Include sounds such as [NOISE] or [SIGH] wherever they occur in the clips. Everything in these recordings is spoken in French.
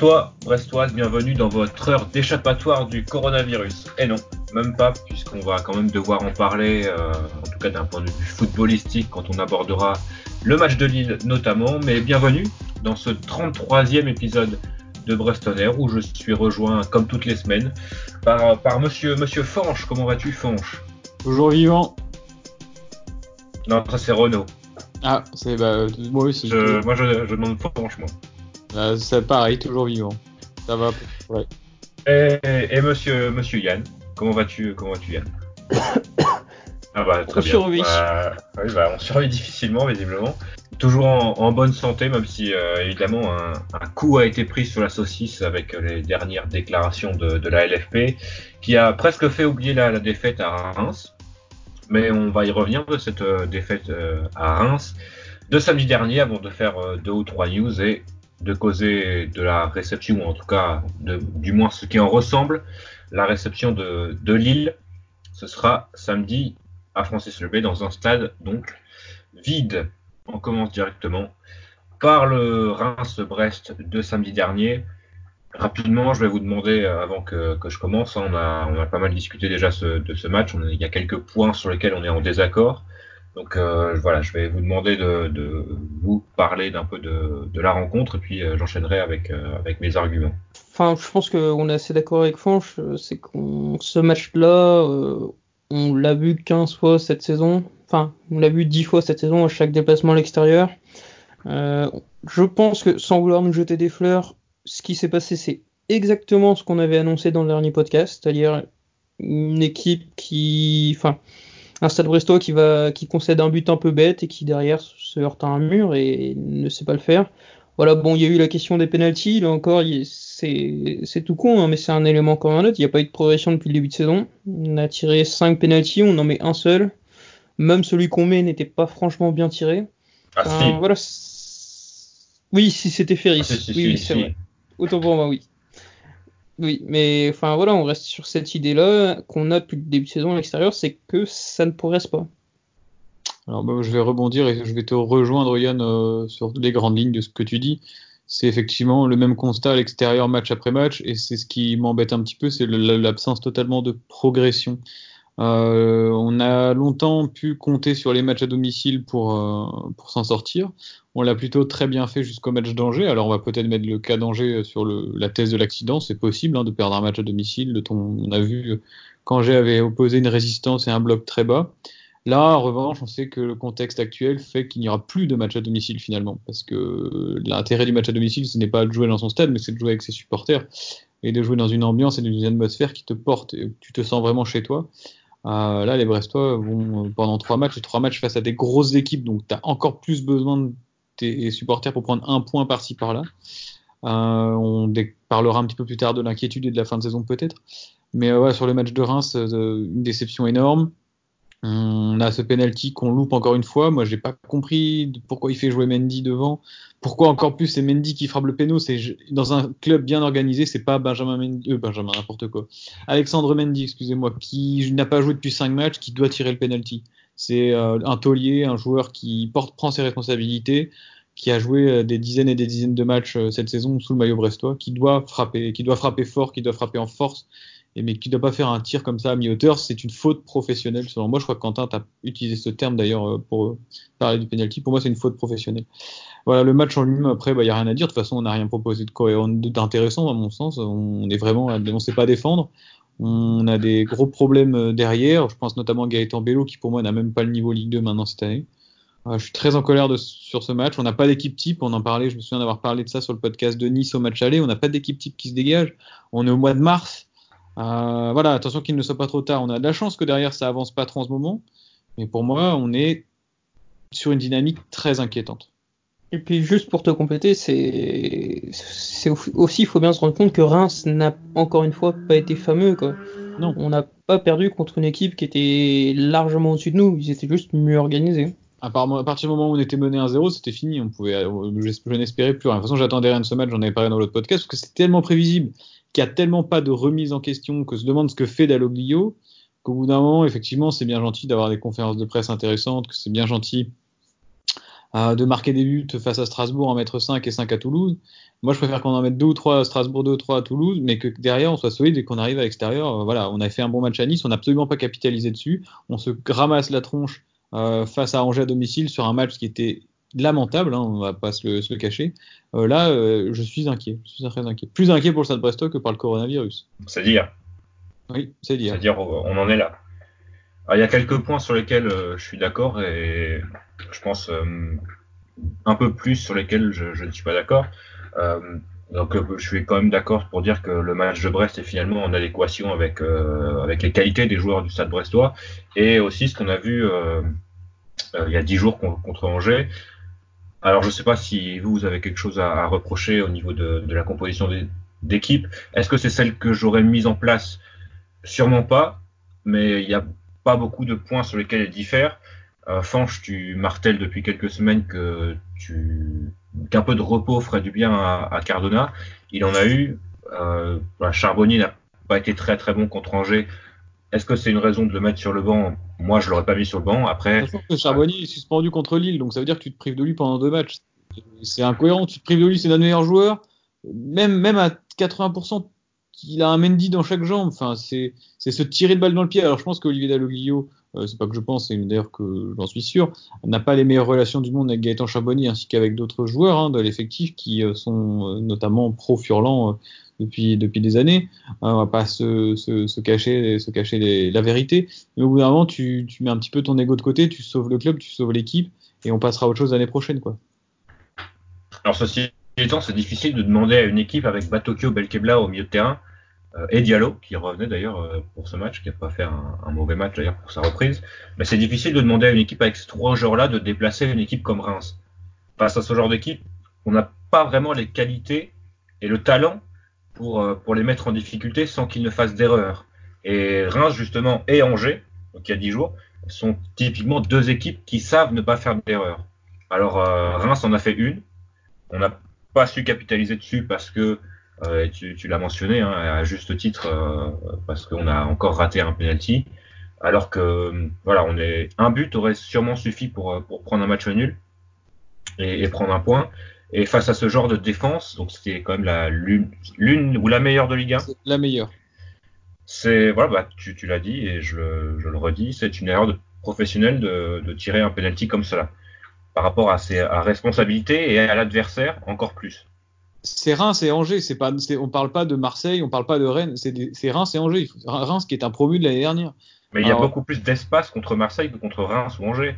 Brestois, Brestoise, bienvenue dans votre heure d'échappatoire du coronavirus. Et non, même pas, puisqu'on va quand même devoir en parler, euh, en tout cas d'un point de vue footballistique, quand on abordera le match de Lille notamment. Mais bienvenue dans ce 33e épisode de Brestonner, où je suis rejoint, comme toutes les semaines, par, par monsieur, monsieur Fanche. Comment vas-tu, Fanche? Toujours vivant. Non, ça c'est Renault. Ah, c'est bah, moi aussi. Je, moi, je, je demande Fanche, moi. Bah, c'est pareil, toujours vivant. Ça va. Ouais. Et, et monsieur, monsieur Yann, comment vas-tu, comment vas-tu Yann [COUGHS] Ah bah très On bien. survit. Bah, oui, bah, on survit difficilement visiblement. Toujours en, en bonne santé, même si euh, évidemment un, un coup a été pris sur la saucisse avec les dernières déclarations de, de la LFP, qui a presque fait oublier la, la défaite à Reims. Mais on va y revenir de cette euh, défaite euh, à Reims de samedi dernier avant de faire euh, deux ou trois news et de causer de la réception, ou en tout cas du moins ce qui en ressemble, la réception de, Lille. Ce sera samedi à Francis Lebé dans un stade donc vide. On commence directement par le Reims-Brest de samedi dernier. Rapidement, je vais vous demander, euh, avant que, je commence, hein, on, a, on a pas mal discuté déjà de ce match, il y a quelques points sur lesquels on est en désaccord. Donc euh, voilà, je vais vous demander de, de vous parler d'un peu de, de la rencontre et puis euh, j'enchaînerai avec, euh, avec mes arguments. Enfin, je pense qu'on est assez d'accord avec Fanch, euh, c'est qu'on ce match-là, euh, on l'a vu 15 fois cette saison, enfin, on l'a vu 10 fois cette saison à chaque déplacement à l'extérieur. Euh, je pense que sans vouloir nous jeter des fleurs, ce qui s'est passé, c'est exactement ce qu'on avait annoncé dans le dernier podcast, c'est-à-dire une équipe qui, enfin, un stade brestois qui va, qui concède un but un peu bête et qui derrière se heurte à un mur et ne sait pas le faire. Voilà, bon, il y a eu la question des pénalties. Là encore, c'est c'est tout con, hein, mais c'est un élément comme un autre. Il n'y a pas eu de progression depuis le début de saison. On a tiré 5 pénalties, on en met un seul. Même celui qu'on met n'était pas franchement bien tiré. Ah Enfin, si, voilà. Oui, si c'était Ferris. Ah, si, si, oui, oui, c'est vrai. Autant pour moi, oui. Oui, mais enfin voilà, on reste sur cette idée-là qu'on a depuis le début de saison à l'extérieur, c'est que ça ne progresse pas. Alors bah, je vais rebondir et je vais te rejoindre Yann euh, sur les grandes lignes de ce que tu dis. C'est effectivement le même constat à l'extérieur match après match et c'est ce qui m'embête un petit peu, c'est l'absence totalement de progression. Euh, on a longtemps pu compter sur les matchs à domicile pour, euh, pour s'en sortir. On l'a plutôt très bien fait jusqu'au match d'Angers. Alors on va peut-être mettre le cas d'Angers sur le, la thèse de l'accident. C'est possible hein, de perdre un match à domicile. On a vu qu'Angers avait opposé une résistance et un bloc très bas. Là, en revanche, on sait que le contexte actuel fait qu'il n'y aura plus de match à domicile finalement, parce que l'intérêt du match à domicile, ce n'est pas de jouer dans son stade, mais c'est de jouer avec ses supporters et de jouer dans une ambiance et dans une atmosphère qui te porte et tu te sens vraiment chez toi. Euh, là, les Brestois vont euh, pendant trois matchs, trois matchs face à des grosses équipes, donc tu as encore plus besoin de tes supporters pour prendre un point par-ci par-là. Euh, on parlera un petit peu plus tard de l'inquiétude et de la fin de saison peut-être. Mais euh, sur le match de Reims, euh, une déception énorme. On a ce penalty qu'on loupe encore une fois. Moi, j'ai pas compris pourquoi il fait jouer Mendy devant. Pourquoi encore plus c'est Mendy qui frappe le péno? C'est dans un club bien organisé, c'est pas Benjamin Mendy, euh, Benjamin n'importe quoi. Alexandre Mendy, excusez-moi, qui n'a pas joué depuis 5 matchs, qui doit tirer le penalty. C'est euh, un taulier, un joueur qui porte, prend ses responsabilités, qui a joué euh, des dizaines et des dizaines de matchs euh, cette saison sous le maillot brestois, qui doit frapper, qui doit frapper fort, qui doit frapper en force, et mais qui ne doit pas faire un tir comme ça à mi-hauteur. C'est une faute professionnelle selon moi. Je crois que Quentin t'a utilisé ce terme d'ailleurs euh, pour euh, parler du penalty. Pour moi, c'est une faute professionnelle. Voilà, le match en lui-même, après, il bah, n'y a rien à dire. De toute façon, on n'a rien proposé de cohérent- d'intéressant, à mon sens. On est vraiment, on ne sait pas défendre. On a des gros problèmes euh, derrière. Je pense notamment à Gaëtan Bello, qui pour moi n'a même pas le niveau Ligue 2 maintenant cette année. Euh, je suis très en colère sur ce match. On n'a pas d'équipe type. On en parlait, je me souviens d'avoir parlé de ça sur le podcast de Nice au match aller. On n'a pas d'équipe type qui se dégage. On est au mois de mars. Euh, voilà, attention qu'il ne soit pas trop tard. On a de la chance que derrière ça avance pas trop en ce moment. Mais pour moi, on est sur une dynamique très inquiétante. Et puis juste pour te compléter, c'est aussi il faut bien se rendre compte que Reims n'a encore une fois pas été fameux quoi. Non. On n'a pas perdu contre une équipe qui était largement au-dessus de nous, ils étaient juste mieux organisés. À, part- à partir du moment où on était mené 1-0, c'était fini. On pouvait, euh, je, je n'espérais plus rien. De toute façon, j'attendais rien de ce match. J'en avais parlé dans l'autre podcast parce que c'est tellement prévisible qu'il n'y a tellement pas de remise en question que se demande ce que fait Dalloglio qu'au bout d'un moment, effectivement, c'est bien gentil d'avoir des conférences de presse intéressantes, que c'est bien gentil de marquer des buts face à Strasbourg, en mettre 5 et 5 à Toulouse. Moi, je préfère qu'on en mette 2 ou 3 à Strasbourg, 2 ou 3 à Toulouse, mais que derrière, on soit solide et qu'on arrive à l'extérieur. voilà, on a fait un bon match à Nice, on n'a absolument pas capitalisé dessus. On se ramasse la tronche face à Angers à domicile sur un match qui était lamentable, hein, on va pas se le, cacher. Euh, là, euh, je suis inquiet, je suis très inquiet. Plus inquiet pour le Stade Brestois que par le coronavirus. C'est dire. Oui, c'est dire. C'est dire, on en est là. il y a quelques points sur lesquels euh, je suis d'accord et je pense un peu plus sur lesquels je, ne suis pas d'accord. donc, je suis quand même d'accord pour dire que le match de Brest est finalement en adéquation avec avec les qualités des joueurs du Stade Brestois et aussi ce qu'on a vu il y a dix jours contre Angers. Alors, je ne sais pas si vous, avez quelque chose à, reprocher au niveau de, la composition d'équipe. Est-ce que c'est celle que j'aurais mise en place? Sûrement pas, mais il n'y a pas beaucoup de points sur lesquels elle diffère. Euh, Fanche, tu martèles depuis quelques semaines que tu qu'un peu de repos ferait du bien à, Cardona. Il en a eu. Euh, Charbonnier n'a pas été très très bon contre Angers. Est-ce que c'est une raison de le mettre sur le banc? Moi, je l'aurais pas mis sur le banc. Après, que Charbonnier est suspendu contre Lille, donc ça veut dire que tu te prives de lui pendant deux matchs. C'est incohérent. Tu te prives de lui, c'est notre meilleur joueur. Même, même à 80%, il a un Mendy dans chaque jambe. Enfin, c'est se tirer de balle dans le pied. Alors, je pense qu'Olivier Dalloglio, euh, c'est pas que je pense, c'est d'ailleurs que j'en suis sûr, n'a pas les meilleures relations du monde avec Gaëtan Charbonnier ainsi qu'avec d'autres joueurs hein, de l'effectif qui euh, sont euh, notamment pro-Furlan depuis, depuis des années. on va pas se, se, cacher, se cacher la vérité. Mais au bout d'un moment, tu, tu, mets un petit peu ton ego de côté, tu sauves le club, tu sauves l'équipe, et on passera à autre chose l'année prochaine. Quoi. Alors, ceci étant, c'est difficile de demander à une équipe avec Batokyo, Belkebla au milieu de terrain, euh, et Diallo, qui revenait d'ailleurs euh, pour ce match, qui n'a pas fait un, mauvais match d'ailleurs pour sa reprise. Mais c'est difficile de demander à une équipe avec ces trois joueurs-là de déplacer une équipe comme Reims. Face à ce genre d'équipe, on n'a pas vraiment les qualités et le talent pour, euh, pour les mettre en difficulté sans qu'ils ne fassent d'erreur. Et Reims, justement, et Angers, donc il y a 10 jours, sont typiquement deux équipes qui savent ne pas faire d'erreur. Alors, euh, Reims en a fait une. On n'a pas su capitaliser dessus parce que, euh, tu, tu l'as mentionné, hein, à juste titre, euh, parce qu'on a encore raté un penalty. Alors que, voilà, on est un but aurait sûrement suffi pour, pour prendre un match nul et, et prendre un point. Et face à ce genre de défense, donc c'était quand même la l'une ou la meilleure de Ligue 1. La meilleure. C'est voilà, bah, tu, tu l'as dit et je le, je le redis, c'est une erreur de professionnel de, de, tirer un penalty comme cela. Par rapport à ses à responsabilité et à l'adversaire encore plus. C'est Reims et Angers, c'est pas, on parle pas de Marseille, on parle pas de Rennes, c'est Reims et Angers. Reims qui est un promu de l'année dernière. Mais il y a beaucoup plus d'espace contre Marseille que contre Reims ou Angers.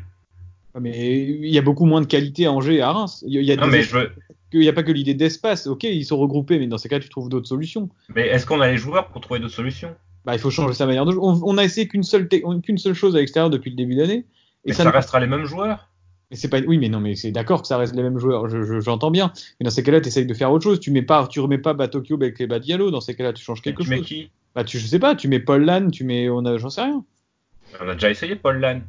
Mais il y a beaucoup moins de qualité à Angers et à Reims. Il y a, mais il n'y a pas que l'idée d'espace. Ok, ils sont regroupés, mais dans ces cas, tu trouves d'autres solutions. Mais est-ce qu'on a les joueurs pour trouver d'autres solutions? Bah, il faut changer sa manière de jouer. On, a essayé qu'une seule, qu'une seule chose à l'extérieur depuis le début d'année. Et ça, restera les mêmes joueurs? Mais pas, oui, mais non, mais c'est d'accord que ça reste les mêmes joueurs. J'entends bien. Mais dans ces cas-là, tu essayes de faire autre chose. Tu mets pas, tu remets pas Batokyo avec les Diallo. Dans ces cas-là, tu changes quelque chose. Tu mets qui? Bah, tu, je sais pas. Tu mets Paul Lann. Tu mets, on a, j'en sais rien. On a déjà essayé Paul Lann.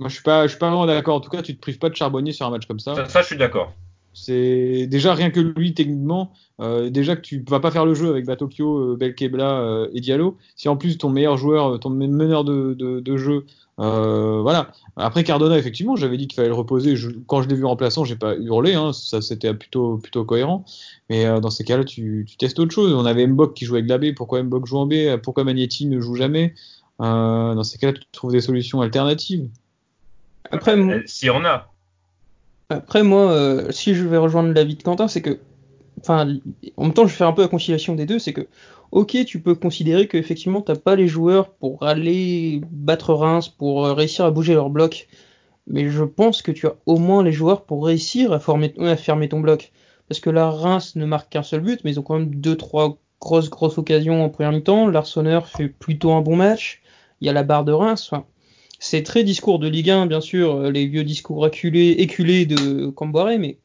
Moi, je suis pas, je suis pas vraiment d'accord. En tout cas, tu te prives pas de charbonnier sur un match comme ça. Ça, je suis d'accord. C'est déjà rien que lui techniquement, euh, déjà que tu vas pas faire le jeu avec Batokyo, euh, Belkebla euh, et Diallo. Si en plus ton meilleur joueur, ton meneur de, de, de jeu, euh, voilà. Après Cardona, effectivement, j'avais dit qu'il fallait le reposer. Je, quand je l'ai vu remplaçant, j'ai pas hurlé, hein, ça c'était plutôt plutôt cohérent. Mais euh, dans ces cas-là, tu, tu, testes autre chose. On avait Mbok qui jouait avec la B. Pourquoi Mbok joue en B? Pourquoi Magnetti ne joue jamais? Dans ces cas-là, tu trouves des solutions alternatives. Après, euh, si on a. Après, moi, euh, si je vais rejoindre l'avis de Quentin, c'est que. Enfin, en même temps, je vais faire un peu la conciliation des deux. C'est que, ok, tu peux considérer qu'effectivement, t'as pas les joueurs pour aller battre Reims, pour euh, réussir à bouger leur bloc. Mais je pense que tu as au moins les joueurs pour réussir à, former, à fermer ton bloc. Parce que là, Reims ne marque qu'un seul but, mais ils ont quand même deux, trois grosses, grosses occasions en première mi-temps. Larsonneur fait plutôt un bon match. Il y a la barre de Reims. Enfin, c'est très discours de Ligue 1, bien sûr, euh, les vieux discours acculés, éculés de Camboiré, mais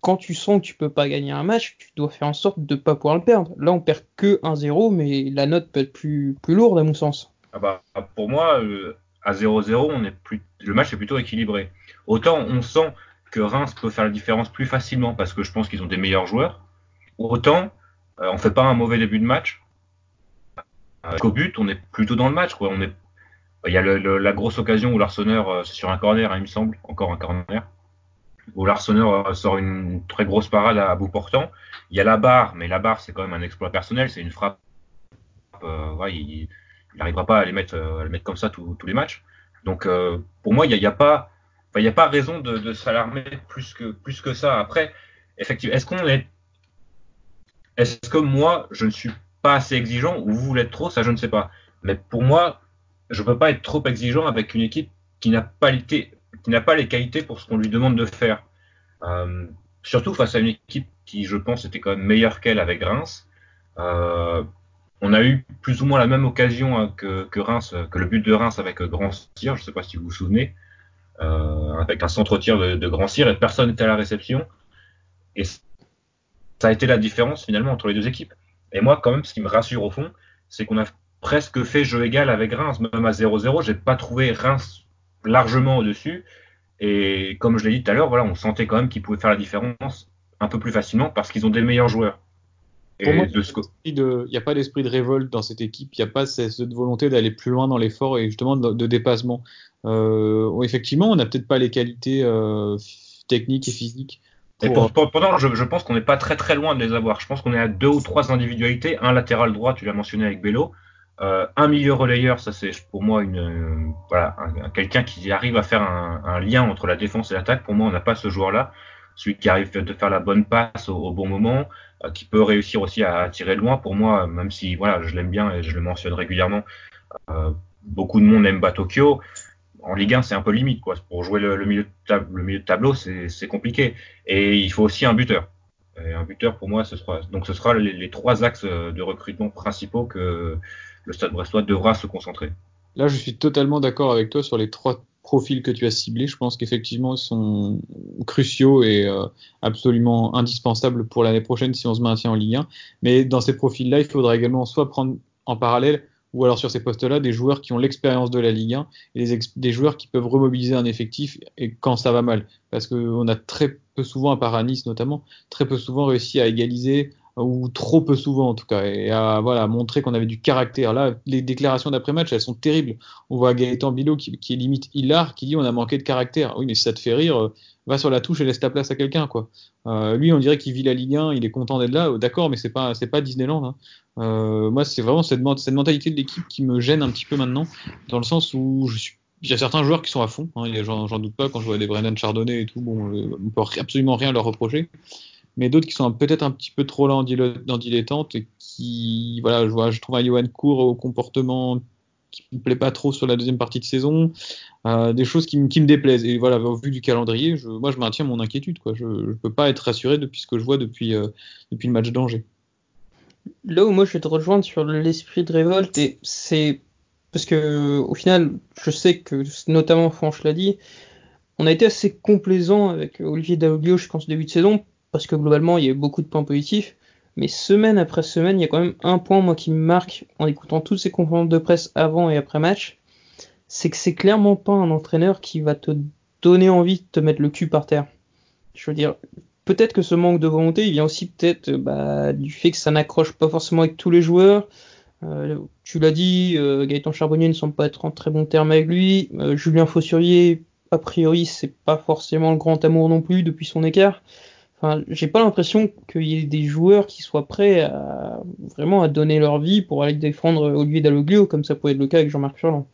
quand tu sens que tu peux pas gagner un match, tu dois faire en sorte de pas pouvoir le perdre. Là, on perd que 1-0, mais la note peut être plus, plus lourde à mon sens. Ah bah, pour moi, euh, à 0-0, on est plus, le match est plutôt équilibré. Autant on sent que Reims peut faire la différence plus facilement parce que je pense qu'ils ont des meilleurs joueurs. Autant euh, on fait pas un mauvais début de match. Au but, on est plutôt dans le match. On est Il y a le, la grosse occasion où l'Arseneur, c'est sur un corner, hein, il me semble, encore un corner, où l'Arseneur sort une très grosse parade à bout portant. Il y a la barre, mais la barre, c'est quand même un exploit personnel, c'est une frappe. Ouais, il n'arrivera pas à les mettre, à les mettre comme ça tous les matchs. Donc, pour moi, il n'y a, y a, pas a pas raison de, de s'alarmer plus que, plus que ça. Après, effectivement, est-ce qu'on est. Est-ce que moi, je ne suis pas assez exigeant ou vous l'êtes trop Ça, je ne sais pas. Mais pour moi, je ne peux pas être trop exigeant avec une équipe qui n'a pas, les qualités pour ce qu'on lui demande de faire. Euh, surtout face à une équipe qui, je pense, était quand même meilleure qu'elle avec Reims. Euh, on a eu plus ou moins la même occasion hein, que, Reims, que le but de Reims avec Grand Cyr, je ne sais pas si vous vous souvenez euh, avec un centre-tir de, de, grand cire et personne n'était à la réception. Et ça a été la différence finalement entre les deux équipes. Et moi, quand même, ce qui me rassure au fond, c'est qu'on a presque fait jeu égal avec Reims, même à 0-0. J'ai pas trouvé Reims largement au-dessus. Et comme je l'ai dit tout à l'heure, voilà, on sentait quand même qu'ils pouvaient faire la différence un peu plus facilement parce qu'ils ont des meilleurs joueurs. Pour moi, il n'y a pas d'esprit de révolte dans cette équipe, il n'y a pas cette volonté d'aller plus loin dans l'effort et justement de, de dépassement. Euh, effectivement, on n'a peut-être pas les qualités euh, techniques et physiques. Pour... Et pour, pourtant, je, je pense qu'on n'est pas très très loin de les avoir. Je pense qu'on est à deux ou trois individualités. Un latéral droit, tu l'as mentionné avec Bello. Euh, un milieu relayeur, ça c'est pour moi une quelqu'un qui arrive à faire un, lien entre la défense et l'attaque. Pour moi, on n'a pas ce joueur-là. Celui qui arrive de faire la bonne passe au, bon moment, euh, qui peut réussir aussi à, à, tirer loin. Pour moi, même si voilà, je l'aime bien et je le mentionne régulièrement, euh, beaucoup de monde aime Batokyo en Ligue 1, c'est un peu limite. Quoi. Pour jouer le, milieu, de tableau, c'est compliqué. Et il faut aussi un buteur. Et un buteur, pour moi, ce sera, donc ce sera les, trois axes de recrutement principaux que le Stade Brestois devra se concentrer. Là, je suis totalement d'accord avec toi sur les trois profils que tu as ciblés. Je pense qu'effectivement, ils sont cruciaux et euh, absolument indispensables pour l'année prochaine si on se maintient en Ligue 1. Mais dans ces profils-là, il faudra également soit prendre en parallèle ou alors sur ces postes-là, des joueurs qui ont l'expérience de la Ligue 1 et des, joueurs qui peuvent remobiliser un effectif et quand ça va mal. Parce qu'on a très peu souvent, à part à Nice notamment, très peu souvent réussi à égaliser ou trop peu souvent en tout cas, et à voilà, montrer qu'on avait du caractère. Là, les déclarations d'après-match, elles sont terribles. On voit Gaëtan Bilot qui, est limite hilar, qui dit on a manqué de caractère. Oui, mais si ça te fait rire, euh, va sur la touche et laisse ta place à quelqu'un, quoi. Euh, lui, on dirait qu'il vit la Ligue 1, il est content d'être là, d'accord, mais c'est pas, pas Disneyland. Hein. Euh, moi, c'est vraiment cette, cette mentalité de l'équipe qui me gêne un petit peu maintenant, dans le sens où je suis il y a certains joueurs qui sont à fond, hein, j'en doute pas, quand je vois des Brennan Chardonnay et tout, bon, on peut absolument rien leur reprocher mais d'autres qui sont peut-être un petit peu trop là en dilettante et qui, voilà, je, vois, je trouve un Johan Court au comportement qui me plaît pas trop sur la deuxième partie de saison, euh, des choses qui, me déplaisent. Et voilà, au vu du calendrier, je, moi je maintiens mon inquiétude. Quoi. Je ne peux pas être rassuré depuis ce que je vois depuis, euh, depuis le match d'Angers. Là où moi je vais te rejoindre sur l'esprit de révolte, et c'est parce que au final, je sais que notamment Franche l'a dit, on a été assez complaisant avec Olivier Daoglio jusqu'en ce début de saison parce que globalement, il y a eu beaucoup de points positifs. Mais semaine après semaine, il y a quand même un point, moi, qui me marque en écoutant toutes ces conférences de presse avant et après match. C'est que c'est clairement pas un entraîneur qui va te donner envie de te mettre le cul par terre. Je veux dire, peut-être que ce manque de volonté, il vient aussi peut-être bah, du fait que ça n'accroche pas forcément avec tous les joueurs. Euh, tu l'as dit, euh, Gaëtan Charbonnier ne semble pas être en très bon terme avec lui. Euh, Julien Fossurier, a priori, c'est pas forcément le grand amour non plus depuis son écart. J'ai pas l'impression qu'il y ait des joueurs qui soient prêts à vraiment à donner leur vie pour aller défendre Olivier Dalloglio, comme ça pouvait être le cas avec Jean-Marc Furlan.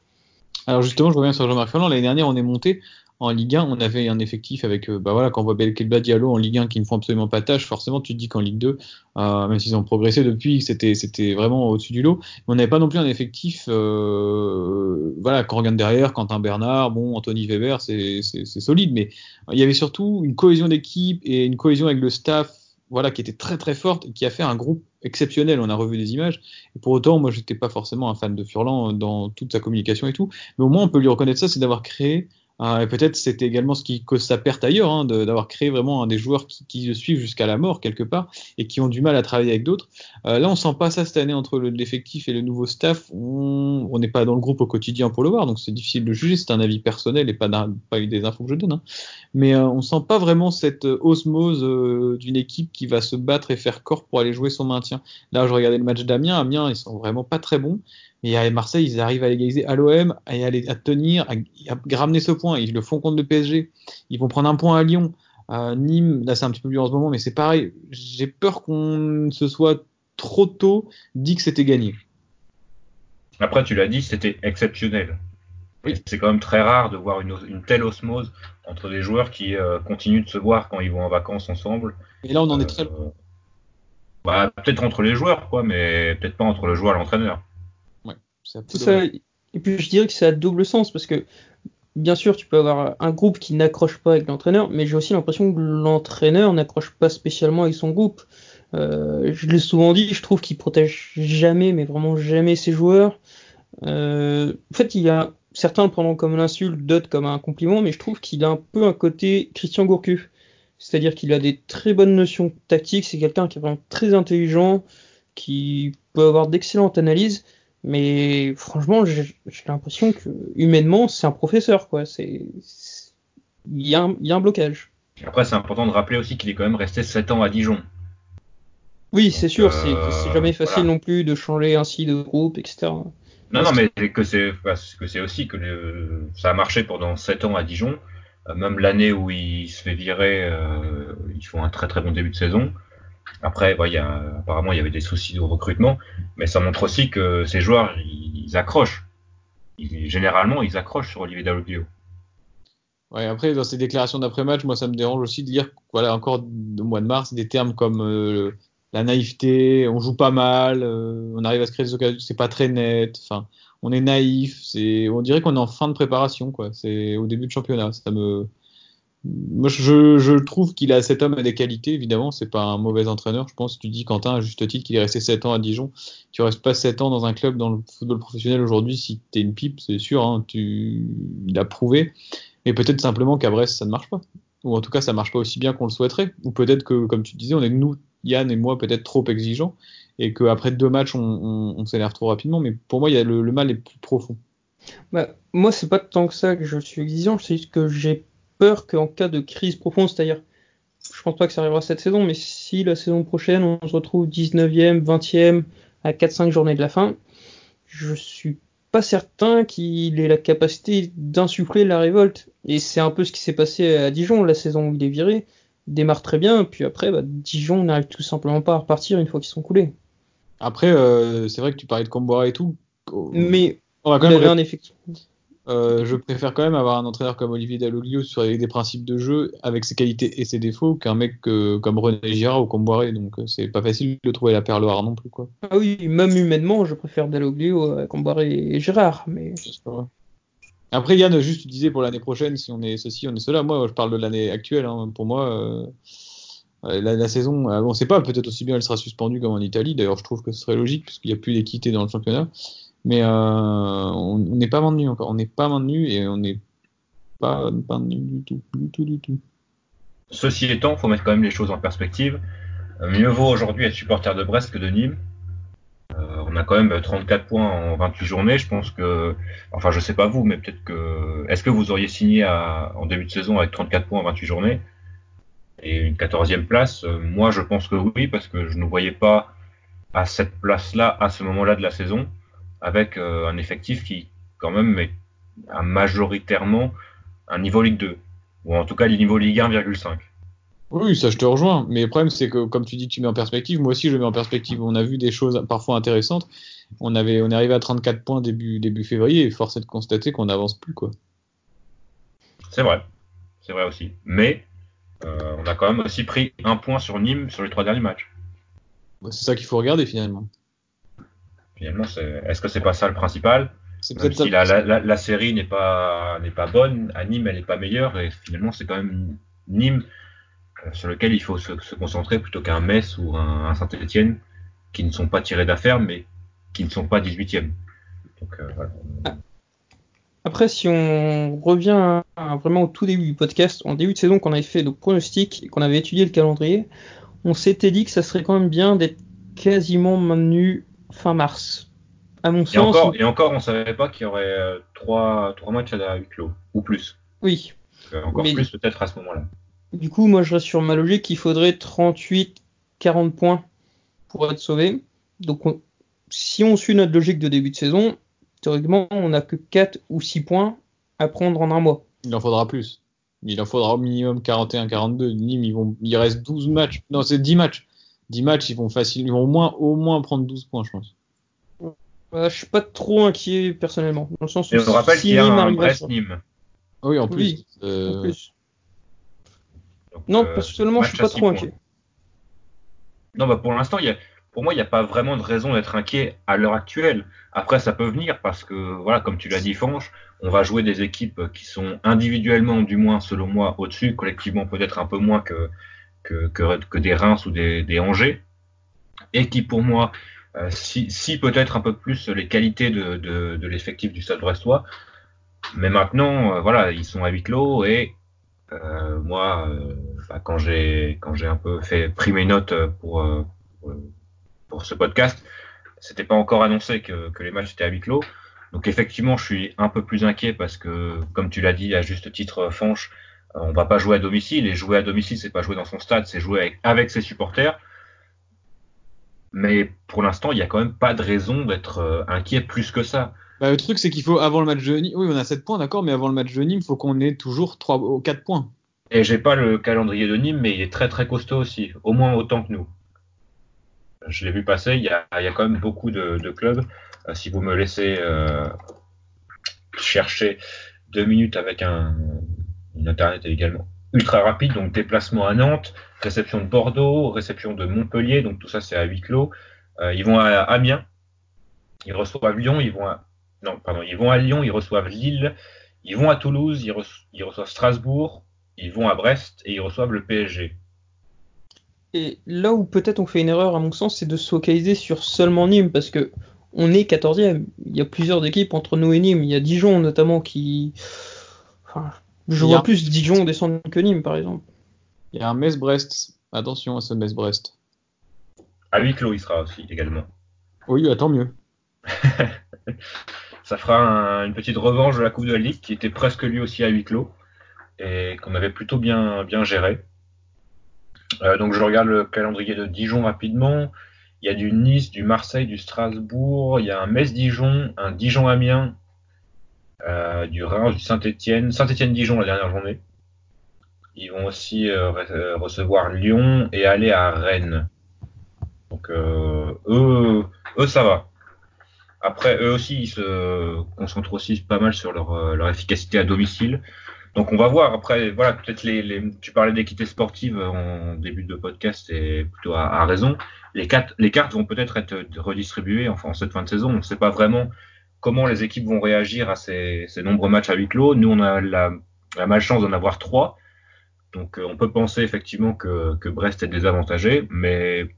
Alors justement, je reviens sur Jean-Marc Furlan. L'année dernière, on est monté en Ligue 1, on avait un effectif avec, euh, bah voilà, quand on voit Belkelba Diallo en Ligue 1 qui ne font absolument pas tâche, forcément tu te dis qu'en Ligue 2, euh, même s'ils ont progressé depuis, c'était vraiment au-dessus du lot. Mais on n'avait pas non plus un effectif, euh, voilà, quand on regarde derrière, Quentin Bernard, bon, Anthony Weber, c'est solide, mais il y avait surtout une cohésion d'équipe et une cohésion avec le staff, voilà, qui était très très forte et qui a fait un groupe exceptionnel. On a revu des images. Et pour autant, moi, j'étais pas forcément un fan de Furlan dans toute sa communication et tout. Mais au moins, on peut lui reconnaître ça, c'est d'avoir créé et peut-être c'était également ce qui cause sa perte ailleurs, hein, d'avoir créé vraiment des joueurs qui, qui le suivent jusqu'à la mort quelque part et qui ont du mal à travailler avec d'autres. Euh, là, on sent pas ça cette année entre l'effectif et le nouveau staff. On n'est pas dans le groupe au quotidien pour le voir, donc c'est difficile de juger. C'est un avis personnel et pas, pas des infos que je donne. Hein. Mais euh, on sent pas vraiment cette osmose euh, d'une équipe qui va se battre et faire corps pour aller jouer son maintien. Là, je regardais le match d'Amiens. Amiens, ils sont vraiment pas très bons. Mais à Marseille, ils arrivent à l'égaliser à l'OM, à, à, tenir, à, à, ramener ce point. Ils le font contre le PSG. Ils vont prendre un point à Lyon. À Nîmes, là c'est un petit peu mieux en ce moment, mais c'est pareil. J'ai peur qu'on se soit trop tôt dit que c'était gagné. Après, tu l'as dit, c'était exceptionnel. Oui. C'est quand même très rare de voir une, une telle osmose entre des joueurs qui euh, continuent de se voir quand ils vont en vacances ensemble. Et là, on en est très loin. Bah, peut-être entre les joueurs, quoi, mais peut-être pas entre le joueur et l'entraîneur. Ça. Et puis je dirais que c'est à double sens parce que bien sûr, tu peux avoir un groupe qui n'accroche pas avec l'entraîneur, mais j'ai aussi l'impression que l'entraîneur n'accroche pas spécialement avec son groupe. Euh, je l'ai souvent dit, je trouve qu'il protège jamais, mais vraiment jamais ses joueurs. Euh, en fait, il y a certains le prendront comme l'insulte, d'autres comme un compliment, mais je trouve qu'il a un peu un côté Christian Gourcuff. C'est-à-dire qu'il a des très bonnes notions tactiques, c'est quelqu'un qui est vraiment très intelligent, qui peut avoir d'excellentes analyses, mais franchement, j'ai l'impression que humainement, c'est un professeur, quoi. C'est il y, a un, y a un blocage. Après, c'est important de rappeler aussi qu'il est quand même resté 7 ans à Dijon. Oui, c'est sûr, euh, c'est jamais facile voilà. non plus de changer ainsi de groupe, etc. Non, non, mais que c'est que c'est aussi que le, ça a marché pendant 7 ans à Dijon. Euh, même l'année où il se fait virer, euh, ils font un très très bon début de saison. Après, bah, apparemment, il y avait des soucis de recrutement, mais ça montre aussi que ces joueurs, ils, accrochent. Généralement, ils accrochent sur Olivier Dalloglio. Ouais, après, dans ces déclarations d'après-match, moi, ça me dérange aussi de lire, voilà, encore au mois de mars, des termes comme euh, la naïveté, on joue pas mal, euh, on arrive à se créer des occasions, c'est pas très net, enfin, on est naïf, on dirait qu'on est en fin de préparation, quoi. C'est au début de championnat. Ça me, moi, je, je trouve qu'il a cet homme a des qualités, évidemment. C'est pas un mauvais entraîneur. Je pense. Tu dis Quentin à juste titre qu'il est resté 7 ans à Dijon. Tu restes pas 7 ans dans un club dans le football professionnel aujourd'hui si t'es une pipe, c'est sûr. Hein, tu, il a prouvé. Mais peut-être simplement qu'à Brest ça ne marche pas. Ou en tout cas ça marche pas aussi bien qu'on le souhaiterait. Ou peut-être que, comme tu disais, on est nous, Yann et moi, peut-être trop exigeants et qu'après deux matchs on, s'énerve trop rapidement. Mais pour moi, y a le, le mal est plus profond. Bah, moi, c'est pas tant que ça que je suis exigeant, c'est juste que j'ai peur qu'en cas de crise profonde, c'est-à-dire, je pense pas que ça arrivera cette saison, mais si la saison prochaine on se retrouve 19e, 20e, à 4-5 journées de la fin, je suis pas certain qu'il ait la capacité d'insuffler la révolte. Et c'est un peu ce qui s'est passé à Dijon, la saison où il est viré. Il démarre très bien, puis après, bah, Dijon n'arrive tout simplement pas à repartir une fois qu'ils sont coulés. Après, euh, c'est vrai que tu parlais de Comboire et tout. Mais on va quand même un effectif. Euh, je préfère quand même avoir un entraîneur comme Olivier Dalloglio sur des principes de jeu avec ses qualités et ses défauts qu'un mec euh, comme René Girard ou Comboiré. Donc euh, c'est pas facile de trouver la perle rare non plus quoi. Ah oui, même humainement, je préfère Dalloglio à Comboiré et Girard. Mais après Yann, juste tu disais pour l'année prochaine, si on est ceci, on est cela. Moi, je parle de l'année actuelle. Hein. Pour moi. Euh... La, la, saison, on sait pas, peut-être aussi bien elle sera suspendue comme en Italie. D'ailleurs, je trouve que ce serait logique puisqu'il n'y a plus d'équité dans le championnat. Mais euh, on n'est pas maintenu encore. On n'est pas maintenu et on n'est pas maintenu du tout, du tout, du tout. Ceci étant, faut mettre quand même les choses en perspective. Euh, mieux vaut aujourd'hui être supporter de Brest que de Nîmes. Euh, on a quand même 34 points en 28 journées. Je pense que, enfin, je sais pas vous, mais peut-être que, est-ce que vous auriez signé en début de saison avec 34 points en 28 journées et une 14e place? Moi, je pense que oui, parce que je ne voyais pas à cette place-là à ce moment-là de la saison avec euh, un effectif qui, quand même, est à majoritairement un niveau Ligue 2, ou en tout cas le niveau Ligue 1,5. Oui, ça je te rejoins. Mais le problème, c'est que comme tu dis, tu mets en perspective. Moi aussi, je mets en perspective. On a vu des choses parfois intéressantes. On avait, on est arrivé à 34 points début début février. Et force est de constater qu'on n'avance plus, quoi. C'est vrai, c'est vrai aussi. Mais euh, on a quand même aussi pris un point sur Nîmes sur les trois derniers matchs. C'est ça qu'il faut regarder finalement. Finalement, est-ce que c'est pas ça le principal? Même si la, la, la, série n'est pas n'est pas bonne, à Nîmes elle n'est pas meilleure et finalement c'est quand même Nîmes euh, sur lequel il faut se, se concentrer plutôt qu'un Metz ou un, un Saint-Etienne qui ne sont pas tirés d'affaire mais qui ne sont pas 18e. Donc, euh, voilà. Après, si on revient à, vraiment au tout début du podcast, en début de saison, qu'on avait fait nos pronostics et qu'on avait étudié le calendrier, on s'était dit que ça serait quand même bien d'être quasiment maintenu fin mars. À mon et sens. Encore, et encore, on savait pas qu'il y aurait euh, trois, trois matchs à huis clos, ou plus. Oui. Euh, encore Mais, plus peut-être à ce moment-là. Du coup, moi je reste sur ma logique qu'il faudrait 38, 40 points pour être sauvé. Donc on, si on suit notre logique de début de saison, théoriquement, on n'a que 4 ou 6 points à prendre en un mois. Il en faudra plus. Il en faudra au minimum 41-42. Nîmes, ils vont, il reste 12 matchs. Non, c'est 10 matchs. 10 matchs, ils vont facile, ils vont au moins, au moins prendre 12 points, je pense. Euh, je suis pas trop inquiet personnellement. Dans le sens où Et on rappelle qu'il y a un arrive à Brest ça- Nîmes. Oui, en plus. Oui, Euh, en plus. Donc, Non, euh, personnellement, je suis pas trop points. inquiet. Non, bah pour l'instant, il y a, pour moi, il n'y a pas vraiment de raison d'être inquiet à l'heure actuelle. Après, ça peut venir parce que, voilà, comme tu l'as dit, Fanche, on va jouer des équipes qui sont individuellement, du moins selon moi, au-dessus, collectivement peut-être un peu moins que, que, des Reims ou des, Angers, et qui, pour moi, euh, si, peut-être un peu plus les qualités de, l'effectif du Stade Brestois. Mais maintenant, euh, voilà, ils sont à huis clos et euh, moi, bah, quand j'ai quand j'ai un peu fait pris mes notes pour pour, ce podcast, c'était pas encore annoncé que, que les matchs étaient à huis clos. Donc effectivement, je suis un peu plus inquiet parce que, comme tu l'as dit à juste titre, Fanche, on va pas jouer à domicile et jouer à domicile, c'est pas jouer dans son stade, c'est jouer avec, avec ses supporters. Mais pour l'instant, il y a quand même pas de raison d'être euh, inquiet plus que ça. bah, le truc, c'est qu'il faut, avant le match de Nîmes, oui, on a 7 points, d'accord, mais avant le match de Nîmes, il faut qu'on ait toujours 3 ou 4 points. Et j'ai pas le calendrier de Nîmes, mais il est très très costaud aussi, au moins autant que nous. Je l'ai vu passer, il y a, il y a quand même beaucoup de, de clubs. Euh, si vous me laissez euh, chercher deux minutes avec un une internet également ultra rapide, donc déplacement à Nantes, réception de Bordeaux, réception de Montpellier, donc tout ça c'est à huis clos. Euh, ils vont à Amiens, ils reçoivent Lyon, ils vont à non pardon, ils vont à Lyon, ils reçoivent Lille, ils vont à Toulouse, ils reçoivent Strasbourg, ils vont à Brest et ils reçoivent le PSG. Et là où peut-être on fait une erreur, à mon sens, c'est de se focaliser sur seulement Nîmes, parce que on est 14e. Il y a plusieurs équipes entre nous et Nîmes. Il y a Dijon notamment qui. Enfin, je Il y a- vois plus Dijon descendre que Nîmes, par exemple. Il y a un Metz-Brest. Attention à ce Metz-Brest. À huis clos, il sera aussi également. Oui, bah, tant mieux. [LAUGHS] Ça fera un- une petite revanche de la Coupe de la Ligue qui était presque lui aussi à huis clos et qu'on avait plutôt bien, bien géré. Euh, donc je regarde le calendrier de Dijon rapidement. Il y a du Nice, du Marseille, du Strasbourg, il y a un Metz-Dijon, un Dijon-Amiens, euh, du Reims, du Saint-Etienne, Saint-Etienne-Dijon la dernière journée. Ils vont aussi euh, euh, recevoir Lyon et aller à Rennes. Donc euh, eux, eux ça va. Après, eux aussi, ils se concentrent aussi pas mal sur leur, euh, leur efficacité à domicile. Donc, on va voir. Après, voilà, peut-être les, les, tu parlais d'équité sportive en début de podcast et plutôt à, à raison. Les, quatre, les cartes vont peut-être être redistribuées enfin, en cette fin de saison. On ne sait pas vraiment comment les équipes vont réagir à ces, ces nombreux matchs à huis clos. Nous, on a la, la malchance d'en avoir trois. Donc, euh, on peut penser effectivement que, que Brest est désavantagé, mais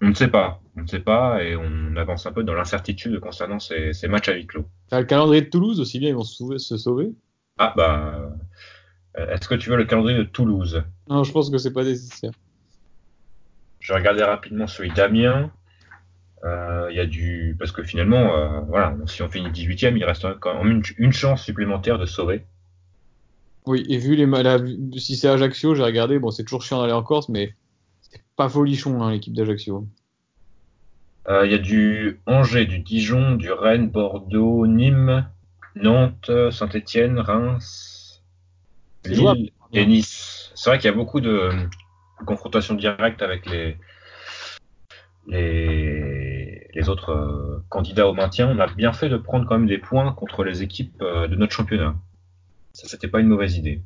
on ne sait pas. On ne sait pas et on avance un peu dans l'incertitude concernant ces, ces matchs à huis clos. T'as le calendrier de Toulouse aussi bien, ils vont se sauver. se sauver. Ah bah, euh, est-ce que tu veux le calendrier de Toulouse? Non, je pense que c'est pas nécessaire. Je vais regarder rapidement celui d'Amiens. Euh, Il y a du parce que finalement, euh, voilà, si on finit 18e, il reste quand même une, une chance supplémentaire de sauver. Oui, et vu les la- si c'est Ajaccio, j'ai regardé, bon, c'est toujours chiant d'aller en Corse, mais c'est pas folichon, hein, l'équipe d'Ajaccio. Euh, Il y a du Angers, du Dijon, du Rennes, Bordeaux, Nîmes, Nantes, Saint-Étienne, Reims. Lille et Nice. C'est vrai qu'il y a beaucoup de confrontations directes avec les les, les autres euh, candidats au maintien. On a bien fait de prendre quand même des points contre les équipes euh, de notre championnat. Ça, c'était pas une mauvaise idée.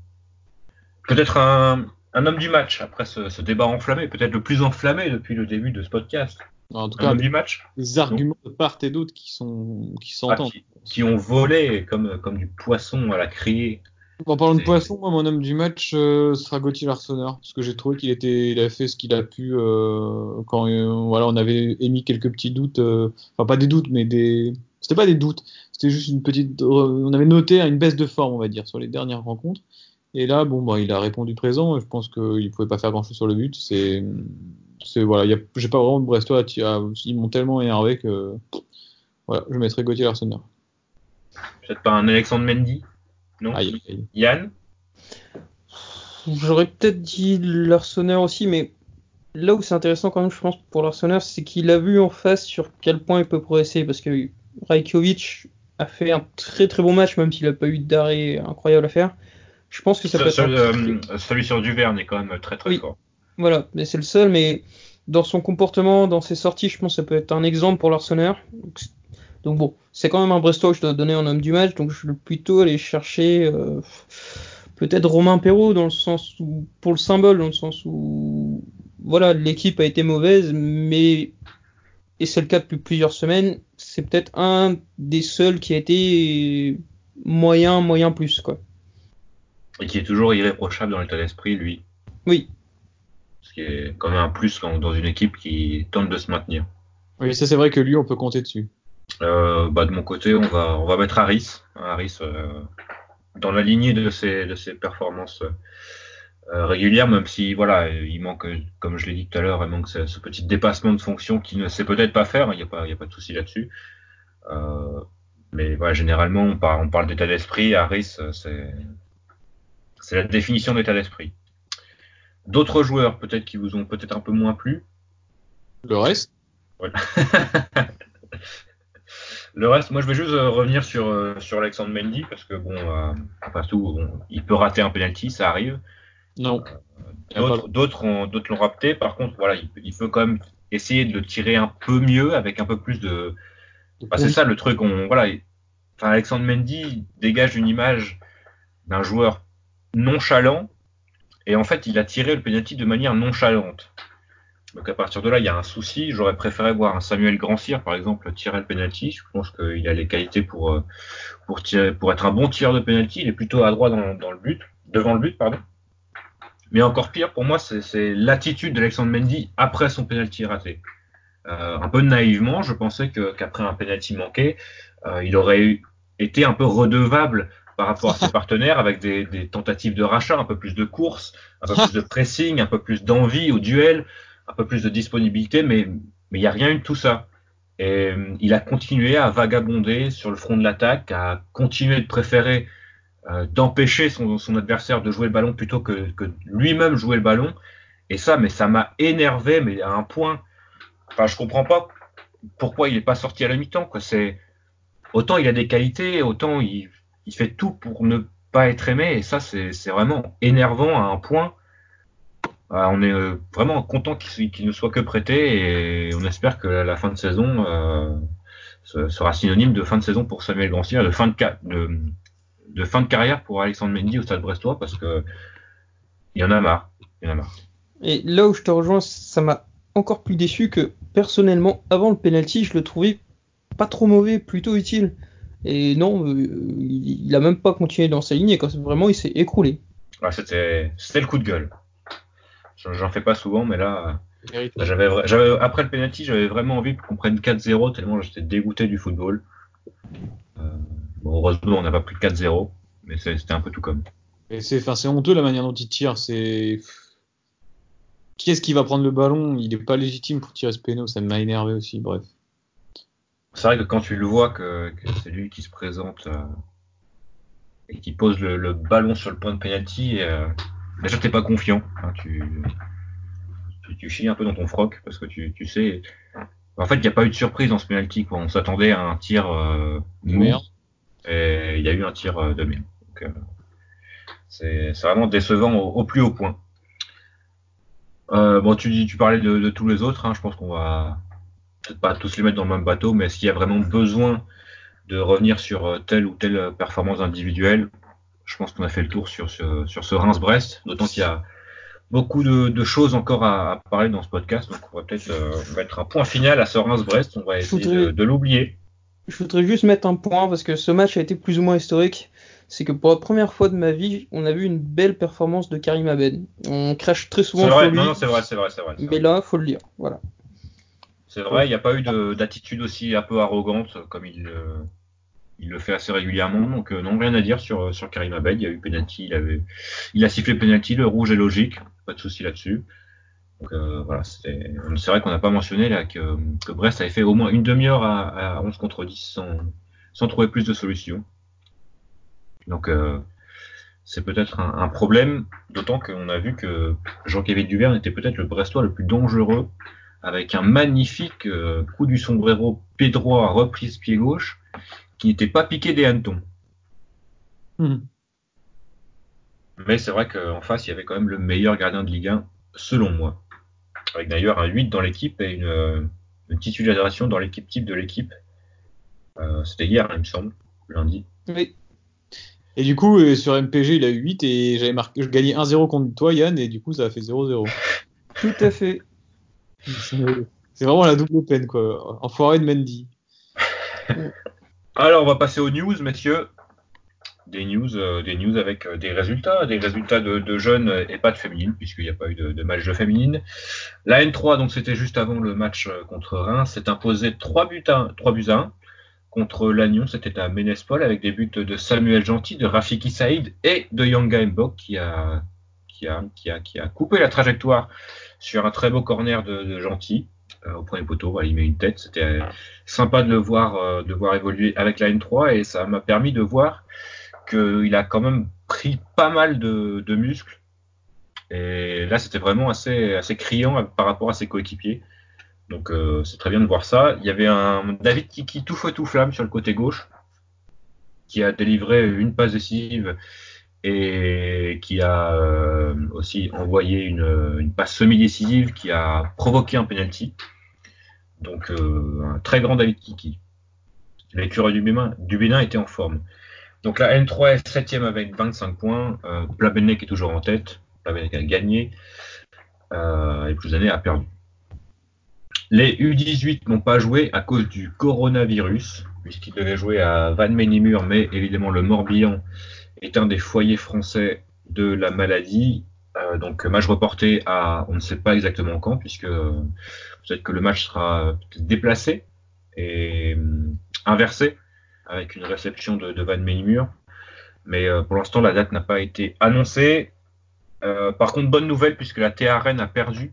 Peut-être un, un homme du match après ce, ce débat enflammé, peut-être le plus enflammé depuis le début de ce podcast. En tout Un cas, homme du match des arguments de part et d'autre qui sont qui Ah, s'entendent. qui, qui ont volé comme, comme du poisson à la criée. En parlant de poisson, moi, mon homme du match euh, sera Gauthier Larsonneur, parce que j'ai trouvé qu'il était, il a fait ce qu'il a pu euh, quand euh, voilà, on avait émis quelques petits doutes, enfin pas des doutes, mais des, c'était pas des doutes, c'était juste une petite, on avait noté une baisse de forme, on va dire, sur les dernières rencontres. Et là, bon, bah, il a répondu présent. Je pense qu'il pouvait pas faire grand chose sur le but. C'est, c'est voilà, j'ai pas vraiment de Brestois. Ils m'ont tellement énervé que voilà, je mettrais Gauthier Larsonneur. Peut-être pas un Alexandre Mendy Non Aïe, aïe. Yann J'aurais peut-être dit Larsonneur aussi, mais là où c'est intéressant quand même, je pense, pour l'Arsenal, c'est qu'il a vu en face sur quel point il peut progresser, parce que Rajkovic a fait un très très bon match, même s'il n'a pas eu d'arrêt incroyable à faire. Je pense que ça peut être. Euh, celui sur Duverne est quand même très très fort. Voilà, mais c'est le seul, mais dans son comportement, dans ses sorties, je pense que ça peut être un exemple pour l'Arsenal. Donc bon, c'est quand même un Brestois que je dois donner en homme du match, donc je vais plutôt aller chercher euh, peut-être Romain Perrault dans le sens où, pour le symbole, dans le sens où, voilà, l'équipe a été mauvaise, mais, et c'est le cas depuis plusieurs semaines, c'est peut-être un des seuls qui a été moyen, moyen plus, quoi. Et qui est toujours irréprochable dans l'état d'esprit, lui. Oui. Ce qui est quand même un plus dans une équipe qui tente de se maintenir. Oui, ça c'est vrai que lui, on peut compter dessus. Euh, bah, de mon côté, on va, on va mettre Harris. Harris euh, dans la lignée de ses, de ses performances euh, régulières, même si voilà, il manque, comme je l'ai dit tout à l'heure, il manque ce, petit dépassement de fonction qu'il ne sait peut-être pas faire. Il n'y a pas, il y a pas de souci là-dessus. mais voilà, généralement, on parle, on parle d'état d'esprit. Harris, c'est, c'est la définition d'état d'esprit. D'autres joueurs, peut-être qui vous ont peut-être un peu moins plu. Le reste? Voilà. [LAUGHS] Le reste, moi je vais juste euh, revenir sur, euh, sur Alexandre Mendy parce que bon, euh, tout, il peut rater un penalty, ça arrive. Non. d'autres, l'ont raté. Par contre, voilà, il, peut quand même essayer de le tirer un peu mieux avec un peu plus de. c'est ça le truc. On, voilà, enfin, Alexandre Mendy dégage une image d'un joueur nonchalant et en fait, il a tiré le penalty de manière nonchalante. Donc à partir de là, il y a un souci. J'aurais préféré voir un Samuel Grandcir, par exemple, tirer le penalty. Je pense qu'il a les qualités pour euh, pour tirer, pour être un bon tireur de penalty. Il est plutôt à droite dans, le but, devant le but, pardon. Mais encore pire pour moi, c'est l'attitude d'Alexandre Mendy après son penalty raté. Euh, un peu naïvement, je pensais qu'après un penalty manqué, euh, il aurait été un peu redevable par rapport à ses [LAUGHS] partenaires avec des, des, tentatives de rachat, un peu plus de course, un peu plus de pressing, un peu plus d'envie au duel un peu plus de disponibilité, mais mais il n'y a rien eu de tout ça. Et il a continué à vagabonder sur le front de l'attaque, à continuer de préférer euh, d'empêcher son, son, adversaire de jouer le ballon plutôt que, que lui-même jouer le ballon. Et ça, mais ça m'a énervé, mais à un point. Enfin, je comprends pas pourquoi il n'est pas sorti à la mi-temps. Quoi. C'est autant il a des qualités, autant il, il fait tout pour ne pas être aimé. Et ça, c'est vraiment énervant à un point ah, on est euh, vraiment content qu'il ne soit que prêté et on espère que la fin de saison euh, sera synonyme de fin de saison pour Samuel Grancière, de fin de, de, de, fin de carrière pour Alexandre Mendy au Stade Brestois parce que il y en a marre. Il y en a marre. Et là où je te rejoins, ça m'a encore plus déçu que personnellement, avant le penalty, je le trouvais pas trop mauvais, plutôt utile. Et non, euh, il, a même pas continué dans sa ligne et quand vraiment il s'est écroulé. c'était le coup de gueule. J'en fais pas souvent, mais là, j'avais, après le penalty, j'avais vraiment envie qu'on prenne 4-0 tellement j'étais dégoûté du football. Euh, bon, heureusement, on n'a pas pris 4-0, mais c'était un peu tout comme. Et c'est, enfin, c'est honteux la manière dont il tire. C'est qui est-ce qui va prendre le ballon? Il est pas légitime pour tirer ce péno, ça m'a énervé aussi. Bref. C'est vrai que quand tu le vois que, c'est lui qui se présente euh, et qui pose le, ballon sur le point de penalty. Euh, déjà t'es pas confiant. Hein, tu, tu, chies un peu dans ton froc parce que tu, tu sais. En fait, il n'y a pas eu de surprise dans ce penalty. Quoi. On s'attendait à un tir euh, de merde. Et il y a eu un tir euh, de merde. Euh, c'est vraiment décevant au, plus haut point. Bon, tu, tu parlais de, de tous les autres. Hein, je pense qu'on va peut-être pas tous les mettre dans le même bateau, mais est-ce qu'il y a vraiment besoin de revenir sur telle ou telle performance individuelle? Je pense qu'on a fait le tour sur ce, sur ce Reims-Brest, d'autant qu'il y a beaucoup de, choses encore à, parler dans ce podcast, donc on va peut-être euh, mettre un point final à ce Reims-Brest, on va essayer de, l'oublier. Je voudrais juste mettre un point, parce que ce match a été plus ou moins historique, c'est que pour la première fois de ma vie, on a vu une belle performance de Karim Abed. On crache très souvent sur lui. Non, non, c'est vrai, c'est vrai, c'est vrai. Mais là, faut le dire, voilà. C'est vrai, il n'y a pas eu d'attitude aussi un peu arrogante comme il, euh, il le fait assez régulièrement, donc euh, non rien à dire sur sur Karim Abed. Il y a eu penalty, il avait, il a sifflé penalty, le rouge est logique, pas de souci là-dessus. Donc euh, voilà, c'est vrai qu'on n'a pas mentionné là que, que, Brest avait fait au moins une demi-heure à, à, 11 contre 10 sans, sans trouver plus de solutions. Donc euh, c'est peut-être un, problème, d'autant qu'on a vu que Jean-Kévin Duverne était peut-être le Brestois le plus dangereux, avec un magnifique euh, coup du sombrero pied droit reprise pied gauche, qui n'était pas piqué des hannetons. Hmm. Mais c'est vrai qu'en face, il y avait quand même le meilleur gardien de Ligue 1, selon moi. Avec d'ailleurs un 8 dans l'équipe et une, une titularisation dans l'équipe type de l'équipe. Euh, c'était hier, il me semble, lundi. Oui. Et du coup, euh, sur MPG, il a eu 8 et j'avais marqué, je gagnais 1-0 contre toi, Yann, et du coup, ça a fait 0-0. [LAUGHS] Tout à fait. C'est vraiment la double peine, quoi. Enfoiré de Mendy. [LAUGHS] Alors, on va passer aux news, messieurs. Des news, euh, des news avec euh, des résultats, des résultats de, jeunes et pas de féminines, puisqu'il n'y a pas eu de, match de féminine. La N3, donc c'était juste avant le match contre Reims, s'est imposé 3 buts à 3 buts à 1 contre l'Agnon, c'était à Ménespol avec des buts de Samuel Gentil, de Rafiki Saïd et de Yanga Mbok qui a, qui, a, qui, a, qui a coupé la trajectoire sur un très beau corner de, Gentil euh, au premier poteau. il met une tête. C'était euh, sympa de le voir, euh, de voir évoluer avec la N3 et ça m'a permis de voir qu'il a quand même pris pas mal de, muscles. Et là, c'était vraiment assez, assez criant par rapport à ses coéquipiers. Donc euh, c'est très bien de voir ça. Il y avait un David Kiki tout feu tout flamme sur le côté gauche qui a délivré une passe décisive et qui a euh, aussi envoyé une, passe semi-décisive qui a provoqué un penalty. Donc euh, un très grand David Kiki. L'écureuil du Bénin, du Bénin était en forme. Donc la N3 est 7 avec 25 points. Euh, est toujours en tête. Plabenec a gagné. et plus a perdu. Les U18 n'ont pas joué à cause du coronavirus, puisqu'ils devaient jouer à Van Menimur, mais évidemment le Morbihan est un des foyers français de la maladie. Euh, donc match reporté à on ne sait pas exactement quand, puisque peut-être que le match sera déplacé et euh, inversé avec une réception de, Van Menimur. Mais euh, pour l'instant, la date n'a pas été annoncée. par contre, bonne nouvelle puisque la TRN a perdu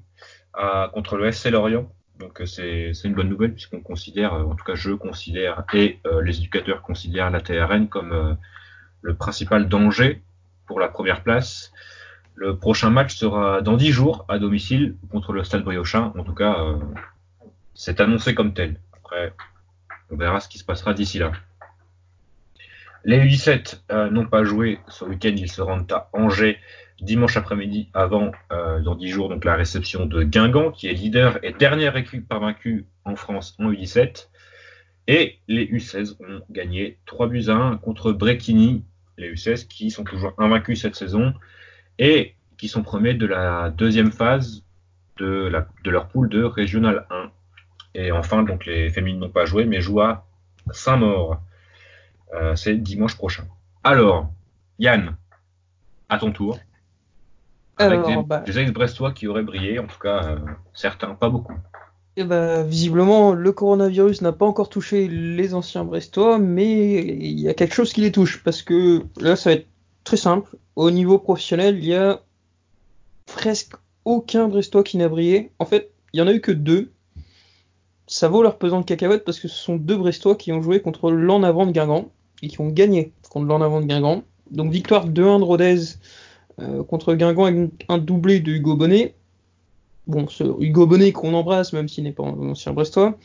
contre le SC Lorient donc euh, c'est une bonne nouvelle puisqu'on considère, euh, en tout cas je considère, et euh, les éducateurs considèrent la TRN comme le principal danger pour la première place. Le prochain match sera dans 10 jours à domicile contre le Stade Briochin. En tout cas, c'est annoncé comme tel. Après, on verra ce qui se passera d'ici là. Les U17 n'ont pas joué ce week-end, ils se rendent à Angers dimanche après-midi avant, euh, dans 10 jours, donc la réception de Guingamp, qui est leader et dernière équipe par vaincu en France en U17. Et les U16 ont gagné 3 buts à 1 contre Brecchini, les U16 qui sont toujours invaincus cette saison et qui sont premiers de la deuxième phase de, la, de leur poule de Régional 1. Et enfin, donc les féminines n'ont pas joué, mais jouent à Saint-Maur. Euh, c'est dimanche prochain. Alors, Yann, à ton tour. Avec des, bah, ex-brestois qui auraient brillé, en tout cas euh, certains, pas beaucoup. Et eh bah, visiblement, le coronavirus n'a pas encore touché les anciens brestois, mais il y a quelque chose qui les touche, parce que là, ça va être très simple. Au niveau professionnel, il y a presque aucun brestois qui n'a brillé. En fait, il y en a eu que deux. Ça vaut leur pesant de cacahuète parce que ce sont deux brestois qui ont joué contre l'en avant de Guingamp et qui ont gagné contre l'en avant de Guingamp. Donc victoire 2-1 de Rodez euh, contre Guingamp avec un doublé de Hugo Bonnet. Bon, ce Hugo Bonnet qu'on embrasse, même s'il n'est pas un ancien brestois.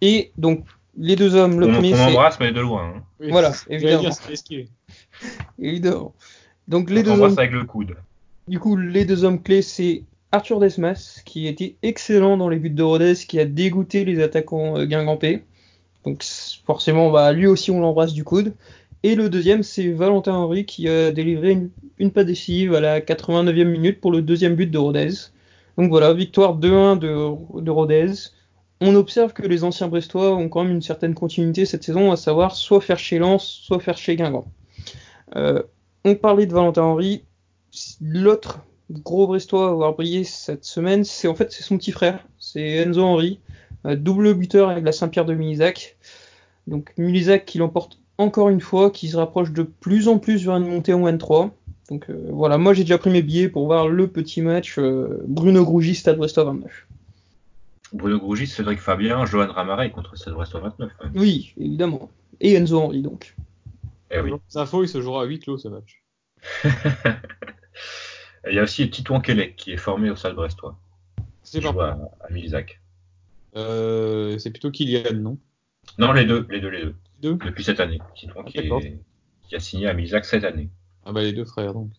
Et donc, les deux hommes, le on, premier. On embrasse, mais de loin. Hein. voilà, évidemment. [LAUGHS] évidemment. Donc, les on deux hommes. avec le coude. Du coup, les deux hommes clés, c'est Arthur Desmas, qui était excellent dans les buts de Rodez, qui a dégoûté les attaquants euh, guingampais. Donc, forcément, bah, lui aussi, on l'embrasse du coude. Et le deuxième, c'est Valentin Henry qui a délivré une, une passe décisive à la 89e minute pour le deuxième but de Rodez. Donc voilà, victoire 2-1 de, de Rodez. On observe que les anciens Brestois ont quand même une certaine continuité cette saison, à savoir soit faire chez Lens, soit faire chez Guingamp. Euh, on parlait de Valentin Henry. L'autre gros Brestois à avoir brillé cette semaine, c'est en fait c'est son petit frère, c'est Enzo Henry, euh, double buteur avec la Saint-Pierre de Milizac. Donc Milizac qui l'emporte encore une fois, qui se rapproche de plus en plus vers une montée en N3. Donc euh, voilà, moi j'ai déjà pris mes billets pour voir le petit match euh, Bruno Grougy, Stade Brestois 29. Bruno Grougy, Cédric Fabien, Johan Ramaray contre Stade Brestois 29. Oui, évidemment. Et Enzo Henry donc. Eh oui. Infos, il se jouera à 8 clos ce match. [LAUGHS] Il y a aussi Titouan Kelec qui est formé au Stade Brestois. C'est pas joue à, à euh, C'est plutôt Kylian, non? Non, les deux, les deux, les deux. Deux? Depuis cette année. Titouan Ah, qui, d'accord. est- qui a signé à Milzac cette année. Ah bah les deux frères donc.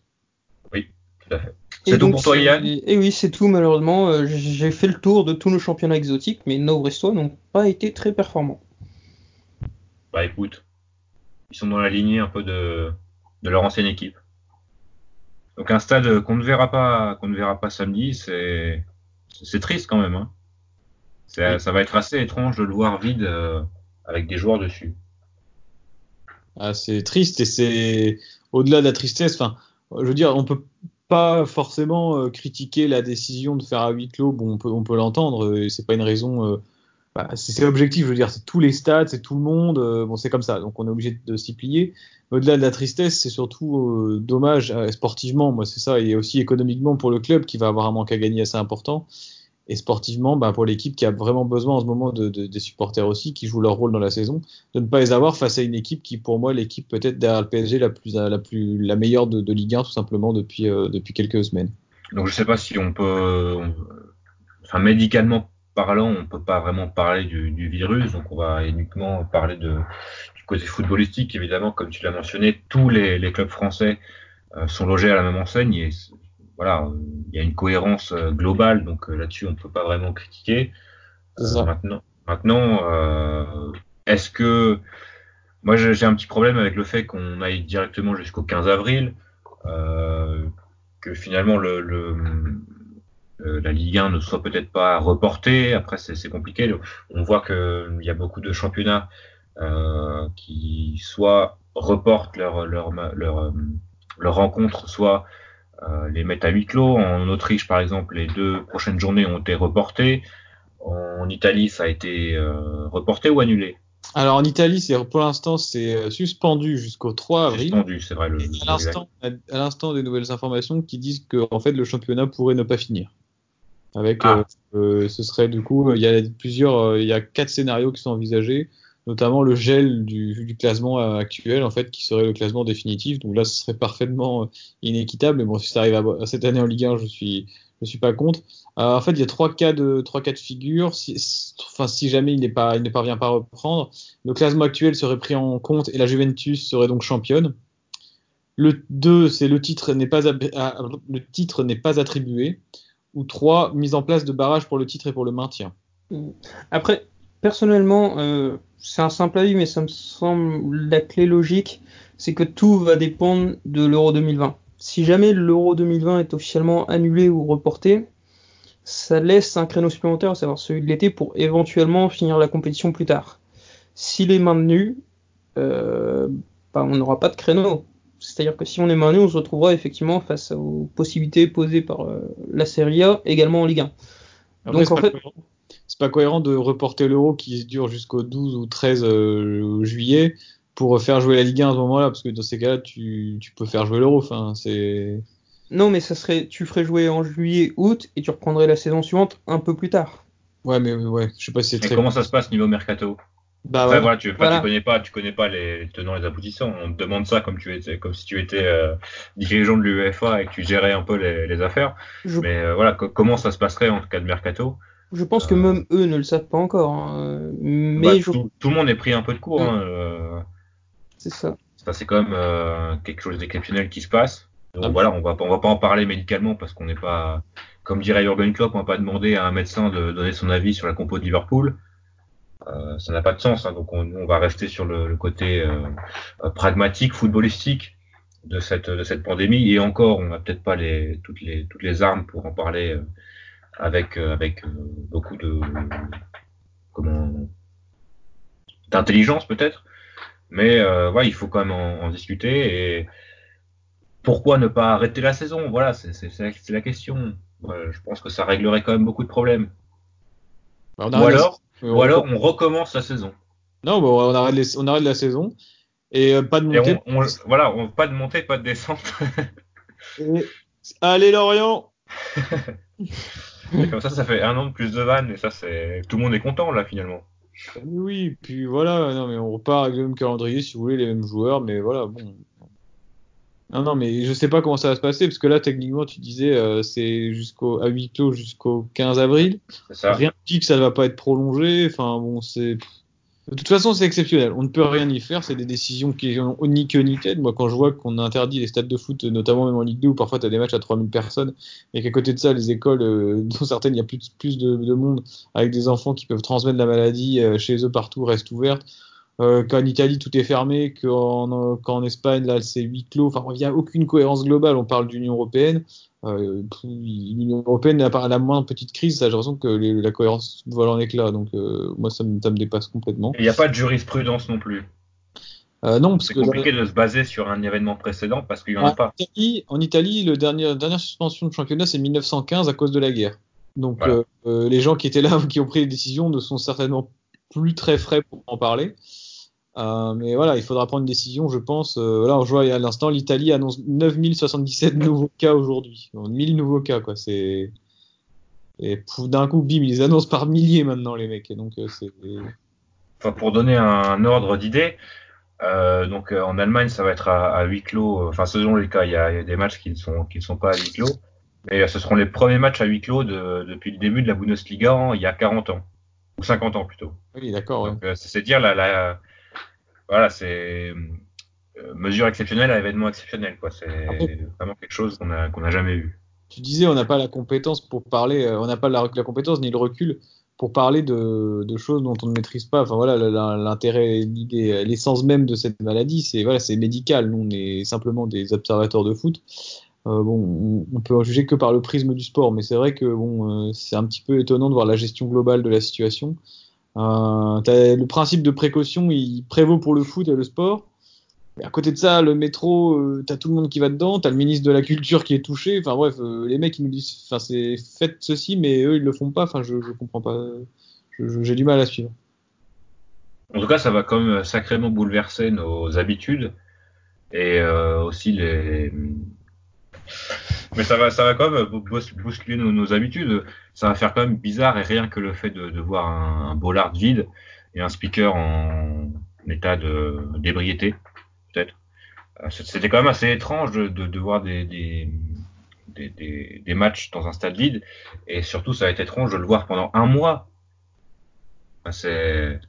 Tout à fait. C'est tout pour toi, Yann Et oui, c'est tout, malheureusement. Euh, J'ai fait le tour de tous nos championnats exotiques, mais nos Brestois n'ont pas été très performants. Bah écoute, ils sont dans la lignée un peu de, de leur ancienne équipe. Donc un stade qu'on ne verra pas, qu'on ne verra pas samedi, c'est c'est triste quand même. Hein. Oui. Ça va être assez étrange de le voir vide euh, avec des joueurs dessus. Ah, c'est triste et c'est au-delà de la tristesse. Enfin, je veux dire, on peut pas forcément euh, critiquer la décision de faire à huis clos. Bon, on peut, on peut l'entendre. euh, C'est pas une raison. Bah, c'est objectif. Je veux dire, c'est tous les stades, c'est tout le monde. euh, bon, c'est comme ça. Donc, on est obligé de s'y plier. Au-delà de la tristesse, c'est surtout euh, dommage euh, sportivement. Moi, c'est ça, et aussi économiquement pour le club qui va avoir un manque à gagner assez important. Et sportivement, bah, pour l'équipe qui a vraiment besoin en ce moment de, de- des supporters aussi, qui jouent leur rôle dans la saison de ne pas les avoir face à une équipe qui, pour moi, l'équipe peut-être derrière le PSG la plus, la meilleure de, Ligue 1 tout simplement depuis, depuis quelques semaines. Donc je sais pas si on peut, enfin médicalement parlant, on peut pas vraiment parler du, du virus, donc on va uniquement parler de, du côté footballistique. Évidemment, comme tu l'as mentionné, tous les, les clubs français euh, sont logés à la même enseigne et voilà, il y a une cohérence euh, globale, donc euh, là-dessus on peut pas vraiment critiquer. Euh, maintenant, maintenant, euh, est-ce que moi j'ai j'ai un petit problème avec le fait qu'on aille directement jusqu'au 15 avril, euh, que finalement le, le euh, la Ligue 1 ne soit peut-être pas reportée. Après c'est compliqué. On voit que il y a beaucoup de championnats euh, qui soit reportent leur leur leur, euh, leur rencontre, soit euh, les mettent à huis clos. En Autriche, par exemple, les deux prochaines journées ont été reportées. En Italie, ça a été reporté ou annulé? Alors en Italie, c'est pour l'instant c'est suspendu jusqu'au 3 avril. Suspendu, c'est vrai. Le, à l'instant des nouvelles informations qui disent que en fait le championnat pourrait ne pas finir. Avec, Ah. euh, euh, ce serait du coup, il y a plusieurs, euh, il y a quatre scénarios qui sont envisagés, notamment le gel du, du classement euh, actuel en fait, qui serait le classement définitif. Donc là, ce serait parfaitement inéquitable. Mais bon, si ça arrive à, à cette année en Ligue 1, je suis, je suis pas contre. Euh, en fait, il y a trois cas de, trois cas de figure. Si, enfin, si jamais il n'est pas, il ne parvient pas à reprendre, le classement actuel serait pris en compte et la Juventus serait donc championne. Le 2, c'est le titre n'est pas, le titre n'est pas attribué. Ou 3, mise en place de barrages pour le titre et pour le maintien. Après, personnellement, euh, c'est un simple avis, mais ça me semble la clé logique, c'est que tout va dépendre de l'Euro 2020. Si jamais l'Euro 2020 est officiellement annulé ou reporté, ça laisse un créneau supplémentaire, à savoir celui de l'été, pour éventuellement finir la compétition plus tard. S'il est maintenu, euh, bah, on n'aura pas de créneau. C'est-à-dire que si on est maintenu, on se retrouvera effectivement face aux possibilités posées par euh, la Serie A, également en Ligue 1. Après, Donc, c'est en pas fait- cohérent. c'est pas cohérent de reporter l'Euro qui dure jusqu'au 12 ou 13 euh, juillet pour faire jouer la Ligue 1 à ce moment-là, parce que dans ces cas-là, tu, tu peux faire jouer l'Euro. Enfin, c'est. Non, mais ça serait, tu ferais jouer en juillet, août, et tu reprendrais la saison suivante un peu plus tard. Ouais, mais ouais, je sais pas si c'est très. comment ça se passe niveau mercato? Bah ouais. voilà, tu, Voilà. tu connais pas, tu connais pas les tenants et les aboutissants. On te demande ça comme tu étais, comme si tu étais euh, dirigeant de l'UEFA et que tu gérais un peu les, les affaires. Je, Mais euh, voilà, co- comment ça se passerait en cas de mercato? Je pense que euh, même eux ne le savent pas encore. hein. Mais Bah, je- tout, tout le monde est pris un peu de court. Mm. Hein, euh, c'est ça. ça c'est quand même euh, quelque chose d'exceptionnel qui se passe. Donc Ah. voilà, on va pas- on va pas en parler médicalement parce qu'on n'est pas, comme dirait Jurgen Klopp, on va pas demander à un médecin de donner son avis sur la compo de Liverpool. Euh, ça n'a pas de sens. hein, donc on, on va rester sur le, le côté euh, euh, pragmatique, footballistique de cette de cette pandémie. Et encore, on n'a peut-être pas les toutes les toutes les armes pour en parler euh, avec euh, avec euh, beaucoup de comment d'intelligence peut-être. Mais euh, ouais, il faut quand même en, en discuter et pourquoi ne pas arrêter la saison? Voilà, c'est la, question. Ouais, je pense que ça réglerait quand même beaucoup de problèmes. Bah, on Ou alors, ou alors on recommence la saison. Non, bon, on arrête, les- on arrête la saison et euh, pas de montée. on, on- voilà, on, pas de montée, pas de descente. [LAUGHS] Et- Allez Lorient et comme ça, ça fait un an de plus de vannes et ça, c'est tout le monde est content là finalement. Oui, puis voilà, non mais on repart avec le même calendrier si vous voulez, les mêmes joueurs, mais voilà, bon. Non, non, mais je sais pas comment ça va se passer, parce que là, techniquement, tu disais, euh, c'est jusqu'au, à huis clos jusqu'au 15 avril. Ça. Rien ne dit que ça ne va pas être prolongé. Enfin, bon, c'est. De toute façon, c'est exceptionnel. On ne peut rien y faire. C'est des décisions qui ont ni queue ni tête. Moi, quand je vois qu'on interdit les stades de foot, notamment même en Ligue 2, où parfois tu as des matchs à 3000 personnes, et qu'à côté de ça, les écoles, euh, [LAUGHS] dont certaines, il y a plus, plus de, de, monde, avec des enfants qui peuvent transmettre la maladie euh, chez eux partout, restent ouvertes. Euh, qu'en Italie tout est fermé, qu'en qu'en Espagne là c'est huis clos. Enfin, il n'y a aucune cohérence globale. On parle d'Union européenne. Euh, L'Union européenne pas la moindre petite crise. Ça, j'ai l'impression que les, la cohérence vole en éclats. Donc euh, moi, ça me, ça me, dépasse complètement. Il n'y a pas de jurisprudence non plus. Euh, non, parce c'est compliqué de se baser sur un événement précédent parce qu'il n'y en a pas. Italie, en Italie, le dernier, la dernière suspension de championnat, c'est 1915 à cause de la guerre. Donc Voilà. euh, les gens qui étaient là ou [LAUGHS] qui ont pris les décisions ne sont certainement plus très frais pour en parler. Euh, mais voilà, il faudra prendre une décision, je pense. Euh, là, on voit à l'instant, l'Italie annonce 9077 nouveaux cas aujourd'hui. Donc, 1000 nouveaux cas, quoi. C'est et d'un coup, bim, ils annoncent par milliers maintenant les mecs. Et donc euh, c'est Enfin, pour donner un ordre d'idée, euh, donc en Allemagne, ça va être à, à huis clos. Enfin, selon les cas, il y a, il y a des matchs qui ne sont qui ne sont pas à huis clos. Mais euh, ce seront les premiers matchs à huis clos de, depuis le début de la Bundesliga en, il y a 40 ans ou 50 ans plutôt. oui, d'accord. Ouais. C'est dire la, la voilà, c'est euh, mesure exceptionnelle à événement exceptionnel quoi. C'est Après- vraiment quelque chose qu'on n'a jamais vu. Tu disais, on n'a pas la compétence pour parler, euh, on n'a pas la, la compétence ni le recul pour parler de, de choses dont on ne maîtrise pas. Enfin voilà, l'intérêt, l'idée, l'essence même de cette maladie, c'est voilà, c'est médical. Nous, on est simplement des observateurs de foot. Euh, bon, on, on peut en juger que par le prisme du sport, mais c'est vrai que bon, euh, c'est un petit peu étonnant de voir la gestion globale de la situation. Euh, le principe de précaution, il prévaut pour le foot et le sport. Et à côté de ça, le métro, euh, t'as tout le monde qui va dedans, t'as le ministre de la culture qui est touché. Enfin bref, euh, les mecs ils nous disent, enfin c'est faites ceci, mais eux ils le font pas. Enfin je, je comprends pas. J'ai du mal à suivre. En tout cas, ça va quand même sacrément bouleverser nos habitudes et aussi les. Mais ça va, ça va quand même bous- bous- bousculer nos, nos habitudes. Ça va faire quand même bizarre et rien que le fait de, de voir un, un bollard vide et un speaker en état de d'ébriété, peut-être. Euh, C'était quand même assez étrange de, de, de voir des, des, des, des, matchs dans un stade vide et surtout ça va être étrange de le voir pendant un mois. Enfin, c'est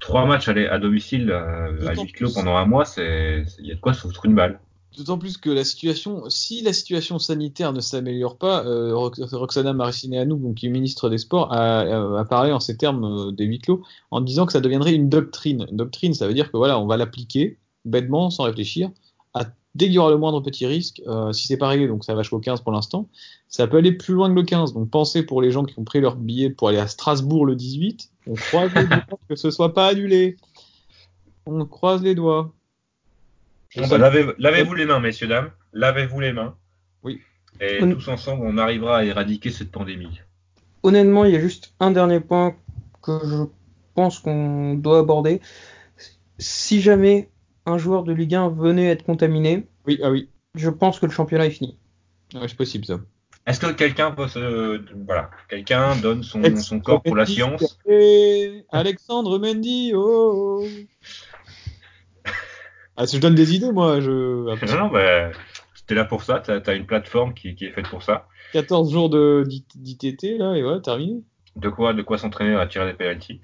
trois matchs à, à domicile euh, à huis clos pendant un mois, il y a de quoi se foutre une balle. D'autant plus que la situation, si la situation sanitaire ne s'améliore pas, euh, Rox- Roxana Maracineanu, donc qui est ministre des Sports, a parlé en ces termes euh, des huis clos, en disant que ça deviendrait une doctrine. Une doctrine, ça veut dire que voilà, on va l'appliquer bêtement, sans réfléchir, à, dès qu'il y aura le moindre petit risque. Euh, si c'est pas réglé, donc ça va jusqu'au 15 pour l'instant, ça peut aller plus loin que le 15. Donc pensez pour les gens qui ont pris leur billet pour aller à Strasbourg le 18, on croise les doigts que ce soit pas annulé. On croise les doigts. Bah, lavez- Lavez-vous les mains, messieurs, dames. Lavez-vous les mains. Oui. Et On- tous ensemble, on arrivera à éradiquer cette pandémie. Honnêtement, il y a juste un dernier point que je pense qu'on doit aborder. Si jamais un joueur de Ligue 1 venait être contaminé, Oui, ah oui. je pense que le championnat est fini. Ouais, c'est possible ça. Est-ce que quelqu'un peut se... Voilà. Quelqu'un donne son, son corps pour la science? Alexandre Mendy, oh Ah, je donne des idées, moi, je. Après, Non, non, bah, t'es là pour ça. T'as as une plateforme qui, qui est faite pour ça. 14 jours d'ITT, là, et voilà, terminé. De quoi, de quoi s'entraîner à tirer des penalties.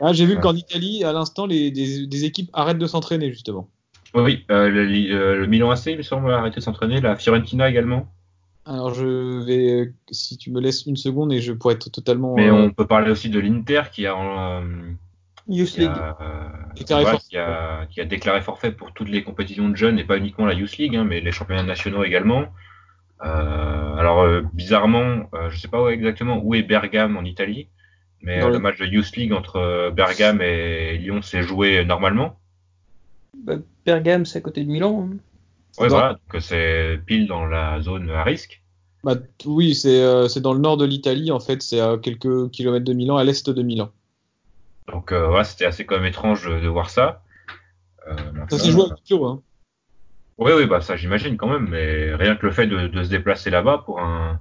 Ah, j'ai vu Ouais. qu'en Italie, à l'instant, les, des, des équipes arrêtent de s'entraîner, justement. Oui, euh, le, euh, le Milan AC, il me semble, a arrêté de s'entraîner. La Fiorentina également. Alors, je vais. euh, Si tu me laisses une seconde, et je pourrais être totalement. Mais on peut parler aussi de l'Inter qui a, Youth qui, League. a, euh, Déclaré voilà, forfait. qui, a, qui a déclaré forfait pour toutes les compétitions de jeunes et pas uniquement la Youth League, hein, mais les championnats nationaux également. Euh, alors euh, bizarrement, je sais pas où exactement où est Bergame en Italie, mais le- le match de Youth League entre Bergame et Lyon s'est joué normalement. Bah, Bergame, c'est à côté de Milan. hein. Dans- voilà, donc c'est pile dans la zone à risque. bah, oui, c'est c'est dans le nord de l'Italie, en fait, c'est à quelques kilomètres de Milan, à l'est de Milan. Donc euh, voilà, c'était assez quand même étrange de, de voir ça. Euh, Ça s'est joué à clos, hein. Oui, oui, bah ça j'imagine quand même, mais rien que le fait de, de se déplacer là-bas pour un,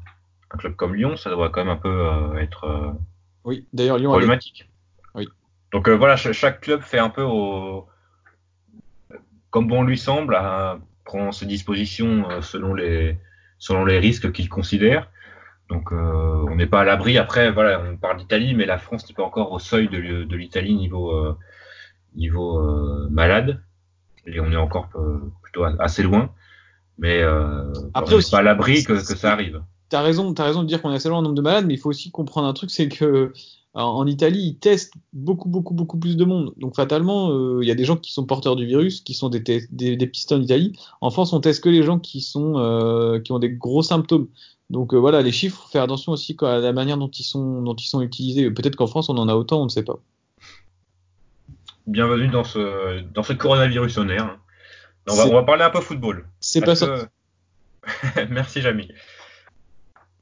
un club comme Lyon, ça doit quand même un peu euh, être euh, Oui, d'ailleurs, Lyon problématique. Oui. Donc euh, voilà, ch- chaque club fait un peu au... comme bon lui semble, à- prend ses dispositions euh, selon les selon les risques qu'il considère. Donc euh, on n'est pas à l'abri. Après, voilà, on parle d'Italie, mais la France n'est pas encore au seuil de, de l'Italie niveau euh, niveau euh, malade. Et on est encore plutôt assez loin. Mais Après, on n'est pas à l'abri que, que ça arrive. T'as raison, as raison de dire qu'on est assez loin en nombre de malades, mais il faut aussi comprendre un truc, c'est que en Italie, ils testent beaucoup, beaucoup, beaucoup plus de monde. Donc fatalement, il y a des gens qui sont porteurs du virus, qui sont des, des, des pistes en Italie. En France, on teste que les gens qui sont qui ont des gros symptômes. Donc euh, voilà, les chiffres, faire attention aussi à la manière dont ils sont, dont ils sont utilisés. Peut-être qu'en France, on en a autant, on ne sait pas. Bienvenue dans ce, dans ce coronavirus air. On va, on va parler un peu football. C'est pas ça. [LAUGHS] Merci, Jamy.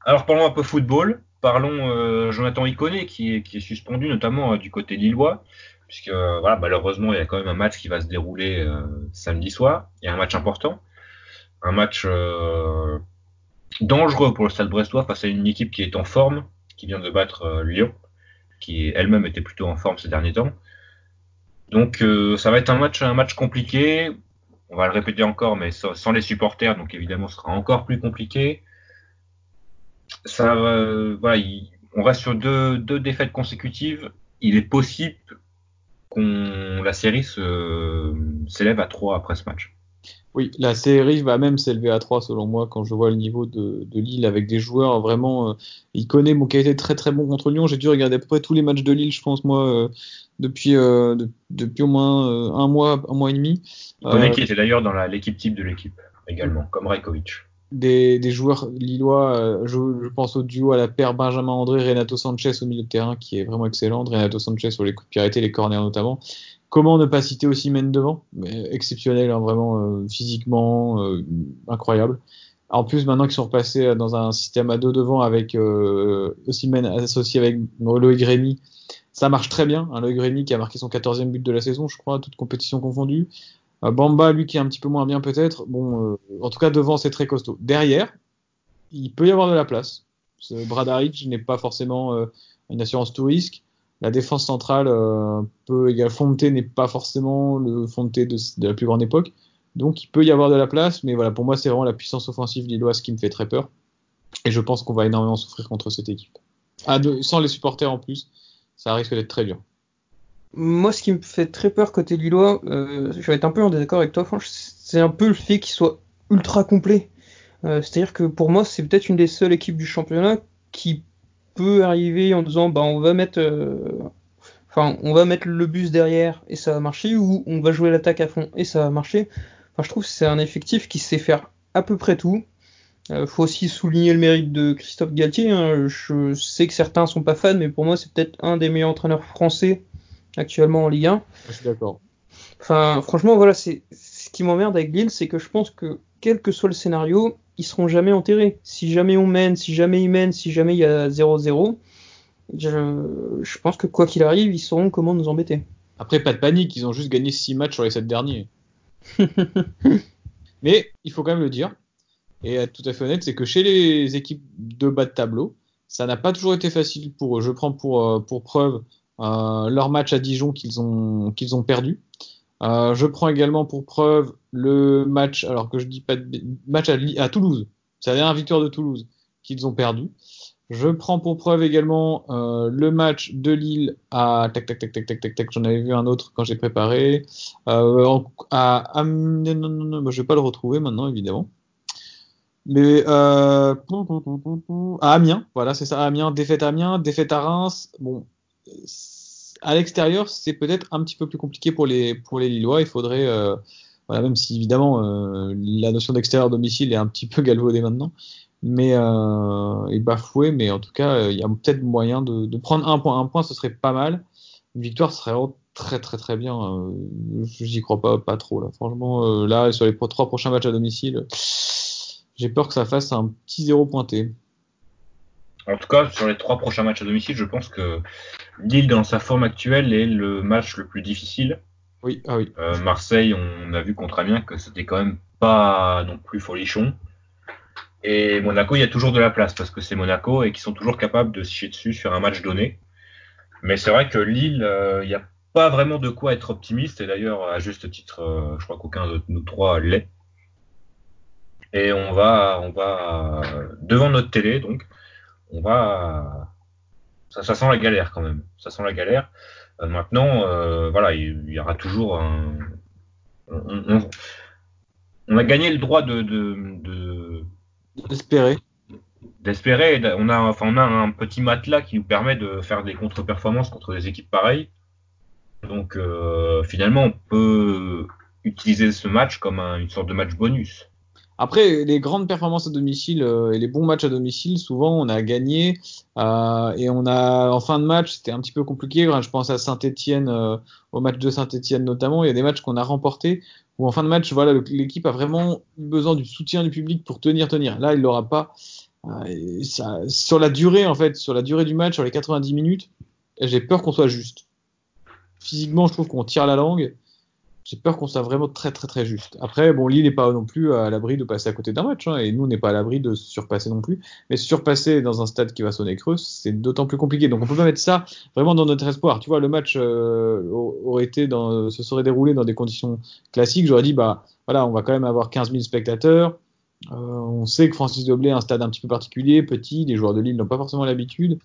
Alors parlons un peu football. Parlons euh, Jonathan Iconé qui est, qui est suspendu notamment euh, du côté lillois, puisque voilà, malheureusement il y a quand même un match qui va se dérouler samedi soir. Il y a un match important, un match dangereux pour le Stade Brestois face à une équipe qui est en forme, qui vient de battre euh, Lyon, qui elle-même était plutôt en forme ces derniers temps. Donc euh, ça va être un match, un match compliqué. On va le répéter encore, mais sans, les supporters, donc évidemment, ce sera encore plus compliqué. Ça, voilà, on reste sur deux, deux défaites consécutives. Il est possible qu'on la série s'élève à trois après ce match. Oui, la série va même s'élever à 3 selon moi quand je vois le niveau de, Lille avec des joueurs vraiment. Euh, il connaît mon qui a été très très bon contre Lyon. J'ai dû regarder à peu près tous les matchs de Lille, je pense moi, euh, depuis euh, depuis au moins un mois, un mois et demi. Il connaît qui était d'ailleurs dans l'équipe type de l'équipe également, comme Rajkovic. Des, des, joueurs lillois, je, je, pense au duo à la paire Benjamin André, Renato Sanchez au milieu de terrain qui est vraiment excellent. Renato Sanchez sur les coups de pied arrêtés, les corners notamment. Comment ne pas citer aussi Men devant? Exceptionnel, hein, vraiment euh, physiquement euh, incroyable. En plus, maintenant qu'ils sont repassés dans un système à deux devant avec euh, associé avec Loïc Rémy, ça marche très bien. Hein, Loïc Rémy qui a marqué son 14e but de la saison, je crois, toute compétition confondue. Euh, Bamba, lui, qui est un petit peu moins bien peut-être. Bon, en tout cas, devant, c'est très costaud. Derrière, il peut y avoir de la place. Bradaric n'est pas forcément une assurance tout risque. La défense centrale euh, peut également Fonte n'est pas forcément le Fonte de, la plus grande époque, donc il peut y avoir de la place, mais voilà pour moi c'est vraiment la puissance offensive lilloise qui me fait très peur, et je pense qu'on va énormément souffrir contre cette équipe. Ah, sans les supporters en plus, ça risque d'être très dur. Moi, ce qui me fait très peur côté Lillois, euh, je vais être un peu en désaccord avec toi, franchement, c'est un peu le fait qu'il soit ultra complet. Euh, C'est-à-dire que pour moi, c'est peut-être une des seules équipes du championnat qui peut arriver en disant bah on va mettre euh, enfin on va mettre le bus derrière et ça va marcher ou on va jouer l'attaque à fond et ça va marcher. Enfin je trouve que c'est un effectif qui sait faire à peu près tout. Euh, faut aussi souligner le mérite de Christophe Galtier. Hein. Je sais que certains sont pas fans, mais pour moi c'est peut-être un des meilleurs entraîneurs français actuellement en Ligue 1. Je suis d'accord. Enfin franchement voilà c'est ce qui m'emmerde avec Lille, c'est que je pense que quel que soit le scénario, ils seront jamais enterrés. Si jamais on mène, si jamais ils mènent, si jamais il y a 0-0, je, pense que quoi qu'il arrive, ils sauront comment nous embêter. Après, pas de panique, ils ont juste gagné 6 matchs sur les 7 derniers. [LAUGHS] Mais il faut quand même le dire, et être tout à fait honnête, c'est que chez les équipes de bas de tableau, ça n'a pas toujours été facile pour eux. Je prends pour, euh, pour preuve euh, leur match à Dijon qu'ils ont, qu'ils ont perdu. Euh, je prends également pour preuve le match, alors que je dis pas match à, Toulouse. C'est la dernière victoire de Toulouse qu'ils ont perdu. Je prends pour preuve également euh, le match de Lille à tac tac tac tac tac tac tac. J'en avais vu un autre quand j'ai préparé. Euh, à, à, non, non, non, non, je vais pas le retrouver Amiens, voilà, c'est ça. Amiens, défaite à Amiens, défaite à Reims. Bon, à l'extérieur, c'est peut-être un petit peu plus compliqué pour les pour les Lillois. Il faudrait, euh, voilà, même si évidemment euh, la notion d'extérieur domicile est un petit peu [LAUGHS] galvaudée maintenant, mais euh, et bafouée. Mais en tout cas, euh, il y a peut-être moyen de, prendre un point. Un point, ce serait pas mal. Une victoire serait très très très bien. J'y crois pas pas trop là. Franchement, là sur les trois prochains matchs à domicile, j'ai peur que ça fasse un petit zéro pointé. En tout cas, sur les trois prochains matchs à domicile, je pense que Lille, dans sa forme actuelle, est le match le plus difficile. Oui, ah oui. Euh, Marseille, on a vu contre Amiens que c'était quand même pas non plus folichon. Et Monaco, il y a toujours de la place parce que c'est Monaco et qui sont toujours capables de se chier dessus sur un match donné. Mais c'est vrai que Lille, euh, il n'y a pas vraiment de quoi être optimiste. Et d'ailleurs, à juste titre, euh, je crois qu'aucun de nous trois l'est. Et on va, on va devant notre télé, donc on va, ça, ça sent la galère quand même. Ça sent la galère. Euh, maintenant, euh, voilà, il, y aura toujours un. On, on, a gagné le droit de, d'espérer. D'espérer. On a, enfin, on a un petit matelas qui nous permet de faire des contre-performances contre des équipes pareilles. Donc, euh, finalement, on peut utiliser ce match comme une sorte de match bonus. Après, les grandes performances à domicile euh, et les bons matchs à domicile, souvent on a gagné euh, et on a en fin de match, c'était un petit peu compliqué. Je pense à Saint-Etienne, euh, au match de Saint-Etienne notamment. Il y a des matchs qu'on a remportés où en fin de match, voilà, l'équipe a vraiment besoin du soutien du public pour tenir, tenir. Là, il l'aura pas. Ça, sur la durée, en fait, sur la durée du match, sur les 90 minutes, j'ai peur qu'on soit juste. Physiquement, je trouve qu'on tire la langue j'ai peur qu'on soit vraiment très très très juste. Après, bon, Lille n'est pas non plus à l'abri de passer à côté d'un match, hein, et nous, on n'est pas à l'abri de surpasser non plus. Mais surpasser dans un stade qui va sonner creux, c'est d'autant plus compliqué. Donc on peut pas mettre ça vraiment dans notre espoir. Tu vois, le match euh, aurait été dans, se serait déroulé dans des conditions classiques. J'aurais dit, bah voilà, on va quand même avoir 15 000 spectateurs. Euh, on sait que Francis Doblé a un stade un petit peu particulier, petit. Les joueurs de Lille n'ont pas forcément l'habitude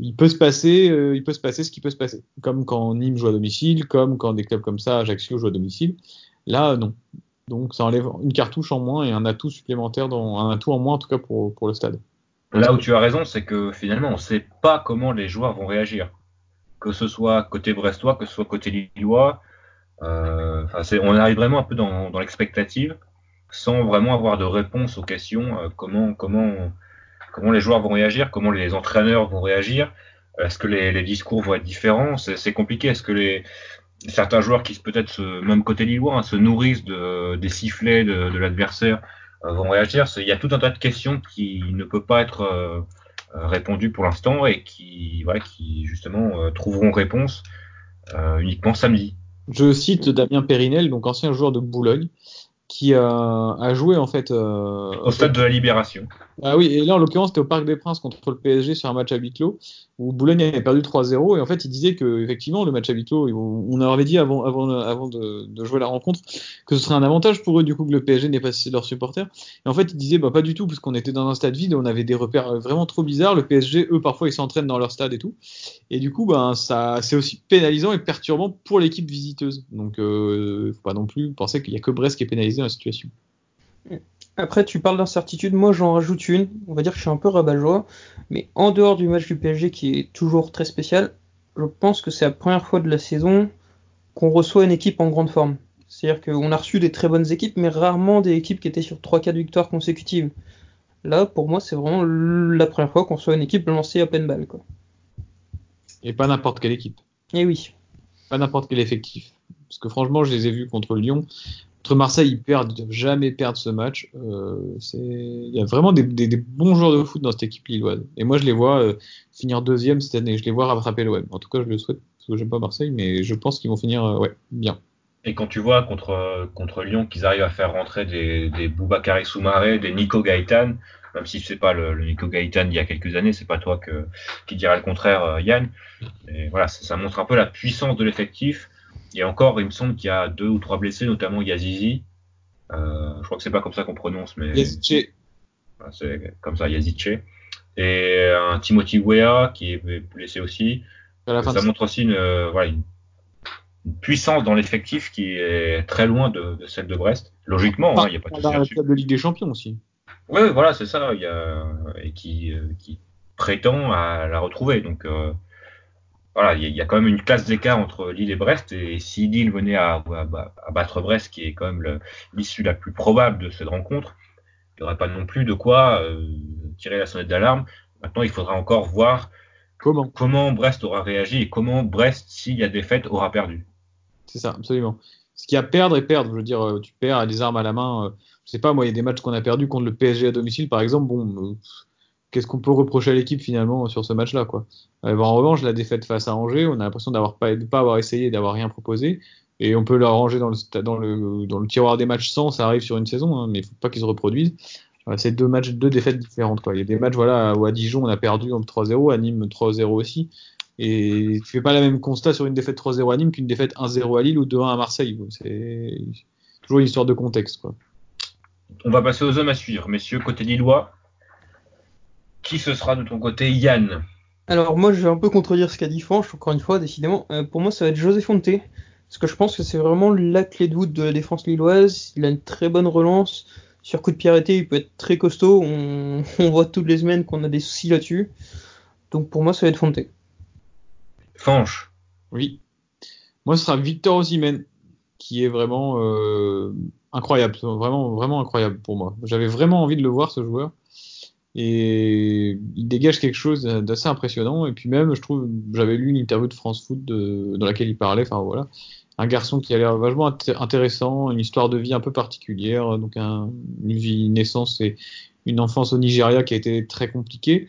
il peut se passer, euh, il peut se passer ce qui peut se passer. Comme quand Nîmes joue à domicile, comme quand des clubs comme ça, Ajaccio joue à domicile. Là, non. Donc ça enlève une cartouche en moins et un atout supplémentaire, un atout en moins en tout cas pour, le stade. Là où tu as raison, c'est que finalement on ne sait pas comment les joueurs vont réagir. Que ce soit côté brestois, que ce soit côté lillois. Euh, on arrive vraiment un peu dans, dans l'expectative sans vraiment avoir de réponse aux questions. Euh, comment, comment, comment les joueurs vont réagir, comment les entraîneurs vont réagir, est-ce que les, discours vont être différents, c'est compliqué, est-ce que les certains joueurs qui peut-être même côté lillois hein, se nourrissent de, des sifflets de, l'adversaire euh, vont réagir, il y a tout un tas de questions qui ne peuvent pas être euh, euh, répondues pour l'instant et qui, voilà, qui justement trouveront réponse uniquement samedi. Je cite Damien Périnel, donc ancien joueur de Boulogne, qui a joué en fait au stade de la Libération. Ah oui, et là en l'occurrence c'était au Parc des Princes contre le PSG sur un match à huis clos où Boulogne avait perdu 3-0 et en fait il disait que effectivement le match à huis clos, on avait dit avant, avant, avant de, jouer la rencontre que ce serait un avantage pour eux du coup que le PSG n'ait pas leurs supporters. Et en fait il disait bah pas du tout parce qu'on était dans un stade vide on avait des repères vraiment trop bizarres. Le PSG eux parfois ils s'entraînent dans leur stade et tout et du coup ben ça c'est aussi pénalisant et perturbant pour l'équipe visiteuse. Donc euh, faut pas non plus penser qu'il y a que Brest qui est pénalisé dans la situation. Après, tu parles d'incertitude, moi j'en rajoute une. On va dire que je suis un peu rabat-joie. Mais en dehors du match du PSG qui est toujours très spécial, je pense que c'est la première fois de la saison qu'on reçoit une équipe en grande forme. C'est-à-dire qu'on a reçu des très bonnes équipes, mais rarement des équipes qui étaient sur 3-4 victoires consécutives. Là, pour moi, c'est vraiment la première fois qu'on reçoit une équipe lancée à pleine balle. Quoi. Et pas n'importe quelle équipe. Et eh oui. Pas n'importe quel effectif. Parce que franchement, je les ai vus contre Lyon. Contre Marseille, ils perdent, ils doivent jamais perdre ce match. Euh, il y a vraiment des, bons joueurs de foot dans cette équipe lilloise. Et moi, je les vois euh, finir deuxième cette année. Je les vois rattraper l'OM. En tout cas, je le souhaite parce que j'aime pas Marseille, mais je pense qu'ils vont finir euh, ouais, bien. Et quand tu vois contre, Lyon qu'ils arrivent à faire rentrer des, des Boubacar Soumaré, des Nico Gaëtan, même si c'est pas le, Nico Gaëtan d'il y a quelques années, c'est pas toi qui dirait le contraire, Yann. Et voilà, ça montre un peu la puissance de l'effectif et encore, il me semble qu'il y a deux ou trois blessés, notamment Yazizi. Euh, je crois que c'est pas comme ça qu'on prononce, mais. Yazice. c'est comme ça, Yazice. Et un Timothy Weah qui est blessé aussi. ça montre aussi une, voilà, une, puissance dans l'effectif qui est très loin de, celle de Brest. Logiquement, hein, il n'y a pas de souci. de Ligue des Champions aussi. Oui, voilà, c'est ça. Il y a, et qui, euh, qui prétend à la retrouver. Donc, euh, voilà, il y, a quand même une classe d'écart entre Lille et Brest. Et si Lille venait à, battre Brest, qui est quand même l'issue la plus probable de cette rencontre, il n'y aurait pas non plus de quoi euh, tirer la sonnette d'alarme. Maintenant, il faudra encore voir comment, comment Brest aura réagi et comment Brest, s'il y a défaite, aura perdu. C'est ça, absolument. Ce qu'il y a perdre et perdre, je veux dire, euh, tu perds à des armes à la main. Euh, je sais pas, moi, il y a des matchs qu'on a perdus contre le PSG à domicile, par exemple. Bon, qu'est-ce qu'on peut reprocher à l'équipe finalement sur ce match-là quoi euh, En revanche, la défaite face à Angers, on a l'impression d'avoir pas, de pas avoir essayé, d'avoir rien proposé, et on peut la ranger dans le, tiroir des matchs sans, ça arrive sur une saison, hein, mais il faut pas qu'ils se reproduisent. Euh, c'est deux défaites différentes quoi. Il y a des matchs voilà où à Dijon on a perdu 3-0, à Nîmes 3-0 aussi. Et tu fais pas la même constat sur une défaite 3-0 à Nîmes qu'une défaite 1-0 à Lille ou 2-1 à Marseille. C'est toujours une histoire de contexte quoi. On va passer aux hommes à suivre. Messieurs, côté Lillois, qui ce sera de ton côté Yann? Alors moi je vais un peu contredire ce qu'a dit Fanch, encore une fois, décidément. Euh, pour moi ça va être José Fonte, parce que je pense que c'est vraiment la clé de voûte de la défense lilloise. Il a une très bonne relance. Sur coup de pied arrêté, il peut être très costaud. On, [LAUGHS] on voit toutes les semaines qu'on a des soucis là-dessus. Donc pour moi ça va être Fonte. Fanch? Oui. Moi ce sera Victor Osimhen, qui est vraiment euh, incroyable, vraiment, vraiment incroyable pour moi. J'avais vraiment envie de le voir ce joueur et il dégage quelque chose d'assez impressionnant. Et puis même, je trouve, j'avais lu une interview de France Foot de, dans laquelle il parlait, enfin voilà, un garçon qui a l'air vachement intéressant, une histoire de vie un peu particulière, donc un, une vie, une naissance et une enfance au Nigeria qui a été très compliquée.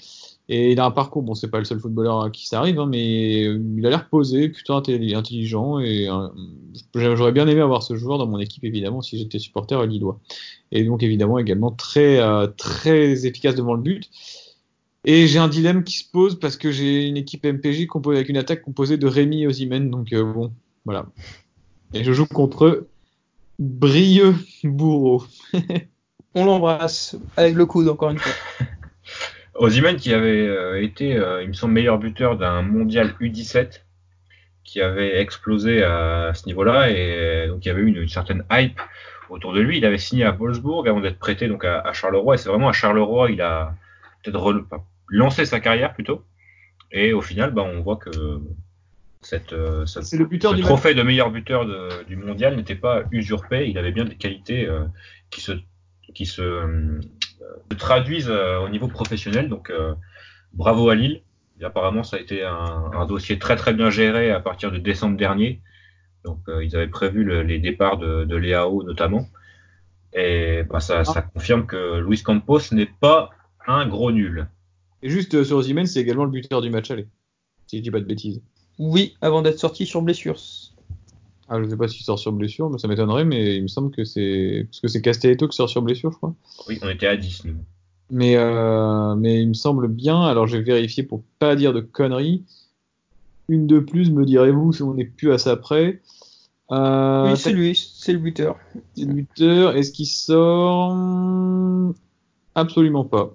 Et il a un parcours, bon, c'est pas le seul footballeur à qui ça arrive, hein, mais il a l'air posé, plutôt intelligent, et euh, j'aurais bien aimé avoir ce joueur dans mon équipe, évidemment, si j'étais supporter lillois. Et donc, évidemment, également très, euh, très efficace devant le but. Et j'ai un dilemme qui se pose parce que j'ai une équipe MPJ composée avec une attaque composée de Rémi et donc euh, bon, voilà. Et je joue contre Brieux Bourreau. [LAUGHS] On l'embrasse avec le coude, encore une fois. Ozyman qui avait euh, été, euh, il me semble, meilleur buteur d'un mondial U17 qui avait explosé à, ce niveau-là et donc il y avait eu une, certaine hype autour de lui. Il avait signé à Wolfsburg avant d'être prêté donc à, Charleroi et c'est vraiment à Charleroi il a peut-être lancé sa carrière plutôt. Et au final, bah, on voit que cette, euh, le buteur ce trophée de meilleur buteur du mondial n'était pas usurpé. Il avait bien des qualités qui se qui se traduisent euh, au niveau professionnel. Donc euh, bravo à Lille. Et apparemment, ça a été un, dossier très très bien géré à partir de décembre dernier. Donc euh, ils avaient prévu les départs de, de Léao notamment. Et bah, ça, ça, confirme que Luis Campos n'est pas un gros nul. Et juste sur Zimen, c'est également le buteur du match aller, si je dis pas de bêtises. Oui, avant d'être sorti sur blessure. Ah, je sais pas s'il sort sur blessure, mais ça m'étonnerait, mais il me semble que c'est. Parce que c'est Castelletto qui sort sur blessure, je crois. Oui, on était à 10, nous. Mais, euh, mais il me semble bien, alors je vais vérifier pour pas dire de conneries. Une de plus, me direz-vous, si on n'est plus à ça près. Euh, oui, c'est lui, c'est le buteur. C'est le buteur. Est-ce qu'il sort? Absolument pas.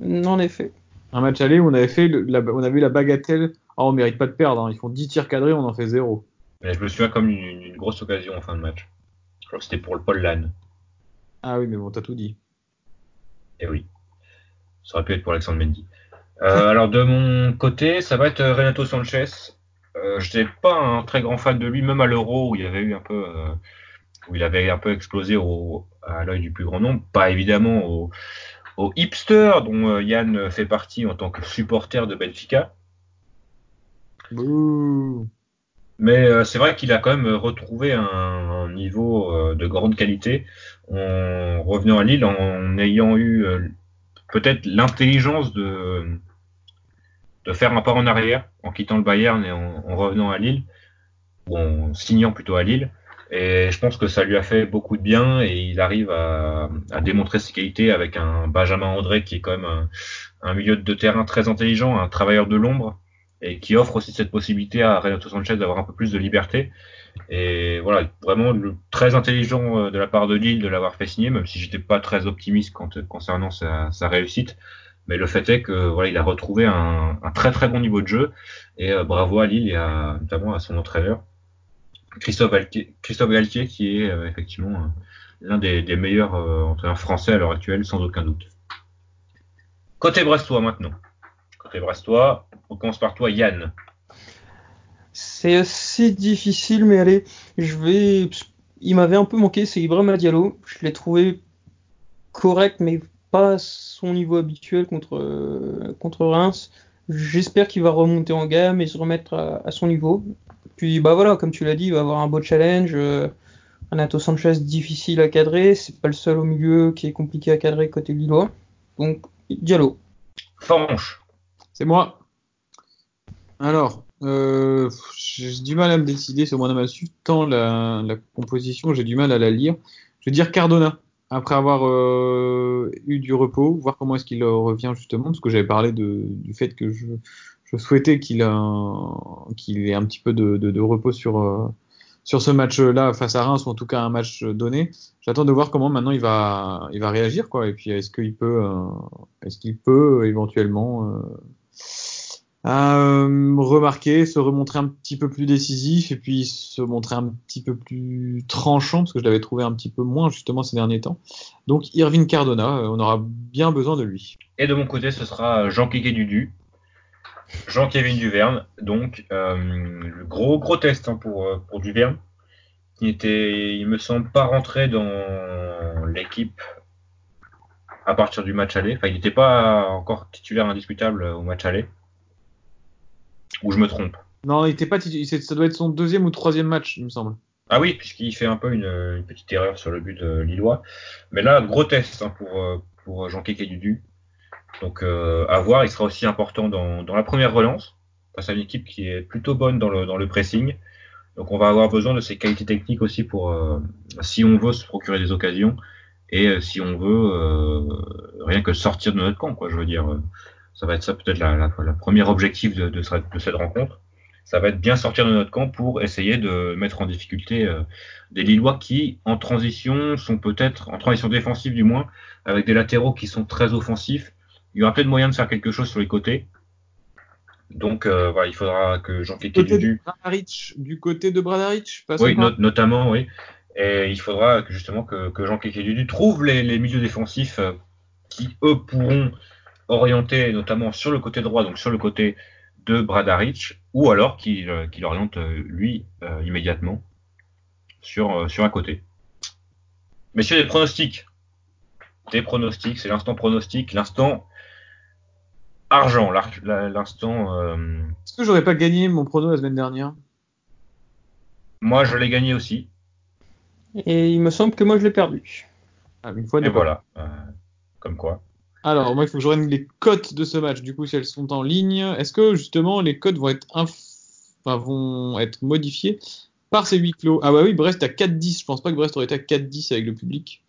En effet. Un match aller où on avait fait la, on avait la bagatelle. Ah, on mérite pas de perdre. Hein. Ils font 10 tirs cadrés, on en fait 0. Mais je me souviens comme une, grosse occasion en fin de match. Je crois que c'était pour le Paul Lann. Ah oui, mais bon, t'as tout dit. Eh oui. Ça aurait pu être pour Alexandre Mendy. Euh, [LAUGHS] alors de mon côté, ça va être Renato Sanchez. Euh, je n'étais pas un très grand fan de lui, même à l'Euro où il avait eu un peu, euh, où il avait un peu explosé au, à l'œil du plus grand nombre. Pas évidemment au, au hipster dont euh, Yann fait partie en tant que supporter de Benfica. Bouh. Mais euh, c'est vrai qu'il a quand même retrouvé un, niveau euh, de grande qualité en revenant à Lille, en ayant eu euh, peut-être l'intelligence de, de faire un pas en arrière en quittant le Bayern et en, revenant à Lille, ou en signant plutôt à Lille. Et je pense que ça lui a fait beaucoup de bien et il arrive à, à démontrer ses qualités avec un Benjamin André qui est quand même un, un milieu de terrain très intelligent, un travailleur de l'ombre et qui offre aussi cette possibilité à Renato Sanchez d'avoir un peu plus de liberté. Et voilà, vraiment très intelligent euh, de la part de Lille de l'avoir fait signer, même si j'étais pas très optimiste concernant sa, réussite. Mais le fait est que voilà, il a retrouvé un, très très bon niveau de jeu et euh, bravo à Lille et notamment à son entraîneur Christophe, Christophe Galtier qui est euh, effectivement l'un des, des, meilleurs entraîneurs français à l'heure actuelle sans aucun doute. Côté brestois maintenant. Côté brestois, on commence par toi, Yann. C'est assez difficile, mais allez, je vais. Il m'avait un peu manqué, c'est Ibrahim Diallo. Je l'ai trouvé correct, mais pas à son niveau habituel contre, contre Reims. J'espère qu'il va remonter en gamme et se remettre à, son niveau. Puis, bah voilà, comme tu l'as dit, il va avoir un beau challenge. Euh, Renato Sanchez difficile à cadrer. C'est pas le seul au milieu qui est compliqué à cadrer côté Lillois. Donc, Diallo. Fanche. C'est moi. Alors, euh, j'ai du mal à me décider sur mon homme tant la, composition, j'ai du mal à la lire. Je vais dire Cardona, après avoir euh, eu du repos, voir comment est-ce qu'il revient justement, parce que j'avais parlé du fait que je, souhaitais qu'il ait un petit peu de, repos sur, euh, sur ce match-là face à Reims ou en tout cas un match donné. J'attends de voir comment maintenant il va, il va réagir quoi. Et puis est-ce qu'il peut, euh, est-ce qu'il peut éventuellement euh, euh, remarquer, se remontrer un petit peu plus décisif et puis se montrer un petit peu plus tranchant parce que je l'avais trouvé un petit peu moins justement ces derniers temps. Donc Irving Cardona, on aura bien besoin de lui. Et de mon côté, ce sera Jean Kéké Dudu. Jean-Kévin Duverne, donc euh, le gros gros test hein, pour, euh, pour Duverne, qui était, il me semble, pas rentré dans l'équipe à partir du match aller. Enfin, il n'était pas encore titulaire indiscutable au match aller. Ou je me trompe Non, il n'était pas. Ça doit être son deuxième ou troisième match, il me semble. Ah oui, puisqu'il fait un peu une, petite erreur sur le but de Lillois. Mais là, gros test hein, pour, euh, pour Jean-Kéké Dudu. Donc euh, à voir, il sera aussi important dans, dans, la première relance, face à une équipe qui est plutôt bonne dans le, dans le pressing. Donc on va avoir besoin de ses qualités techniques aussi pour, euh, si on veut se procurer des occasions et euh, si on veut euh, rien que sortir de notre camp, quoi. Je veux dire, ça va être ça peut-être la, la, la premier objectif de, de, de, cette rencontre. Ça va être bien sortir de notre camp pour essayer de mettre en difficulté des Lillois qui, en transition, sont peut-être en transition défensive du moins, avec des latéraux qui sont très offensifs il y aura peut-être moyen de faire quelque chose sur les côtés. Donc euh, voilà, il faudra que Jean-Pierre du, du côté de Bradaric, Oui, notamment, oui. Et il faudra que, justement que, que Jean Dudu trouve les, les, milieux défensifs euh, qui, eux, pourront orienter notamment sur le côté droit, donc sur le côté de Bradaric, ou alors qu'il euh, qu oriente lui immédiatement sur, sur un côté. Messieurs, des pronostics. Des pronostics, c'est l'instant pronostic, l'instant argent, l'instant. Euh, Est-ce que j'aurais pas gagné mon prono la semaine dernière? Moi, je l'ai gagné aussi. Et il me semble que moi, je l'ai perdu. Ah, une fois Et voilà. Euh, comme quoi. Alors, moi, il faut que je regarde les cotes de ce match. Du coup, si elles sont en ligne, est-ce que justement les cotes vont être, enfin, vont être modifiées par ces huit clos? Ah, bah oui, Brest à 4-10. Je pense pas que Brest aurait été à 4-10 avec le public.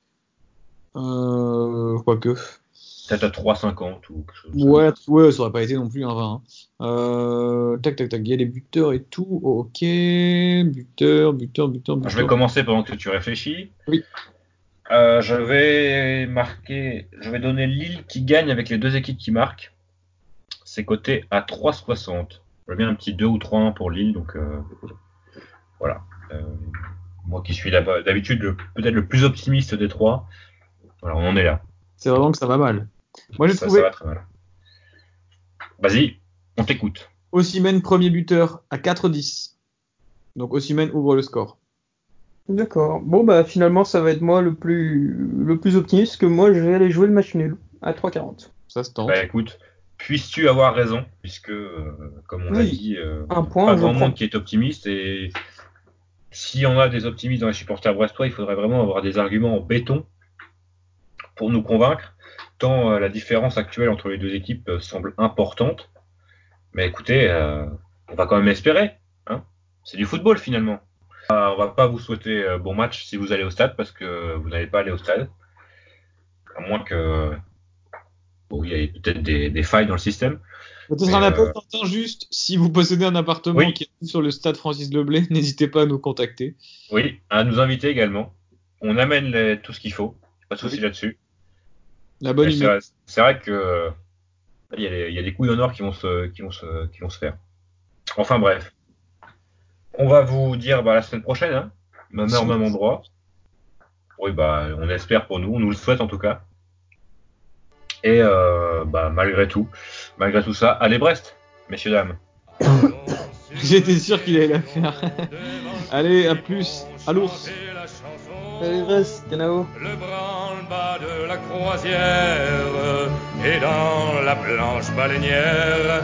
Euh, quoique. Peut-être à 3,50 ou quelque chose. Ouais, ouais, ça aurait pas été non plus un 20. Hein. Euh, tac, tac, tac. Il y a les buteurs et tout. Ok. Buteur, buteur, buteur, buteur. Je vais commencer pendant que tu réfléchis. Oui. Euh, je vais marquer. Je vais donner Lille qui gagne avec les deux équipes qui marquent. C'est coté à 3,60. Je bien un petit 2 ou 3-1 pour Lille. Donc euh, voilà. Euh, moi qui suis d'habitude peut-être le plus optimiste des trois. Voilà, on en est là. C'est vraiment que ça va mal. Moi, j'ai trouvé. Ça va très mal. Vas-y, on t'écoute. Ossimène, premier buteur à 4-10. Donc Ossimène ouvre le score. D'accord. Bon, bah finalement, ça va être moi le plus, le plus optimiste, que moi, je vais aller jouer le match nul à 3-40. Ça se tente. Bah écoute, puisses-tu avoir raison, puisque, euh, comme on l'a dit, euh, un point, pas grand monde qui est optimiste, et si on a des optimistes dans les supporters brestois, il faudrait vraiment avoir des arguments en béton pour nous convaincre, tant euh, la différence actuelle entre les deux équipes euh, semble importante. Mais écoutez, euh, on va quand même espérer. Hein C'est du football finalement. On va pas vous souhaiter bon match si vous allez au stade parce que vous n'allez pas aller au stade. À moins que bon, il y ait peut-être des, failles dans le système. Peut-être un appel juste, si vous possédez un appartement qui est sur le stade Francis Leblay, [LAUGHS] n'hésitez pas à nous contacter. Oui, à nous inviter également. On amène tout ce qu'il faut, pas de souci là-dessus. La bonne C'est vrai, que il y, a des couilles en or qui vont se, qui vont se, qui vont se faire. Enfin bref. On va vous dire bah, la semaine prochaine, hein, même heure, même endroit. Oui, bah, on espère pour nous, on nous le souhaite en tout cas. Et euh, bah, malgré tout, malgré tout ça, allez Brest, messieurs dames. [LAUGHS] J'étais sûr qu'il allait la faire. [LAUGHS] allez, à plus, à l'ours. Allez Brest, Canao bas de la croisière et dans la blanche baleinière.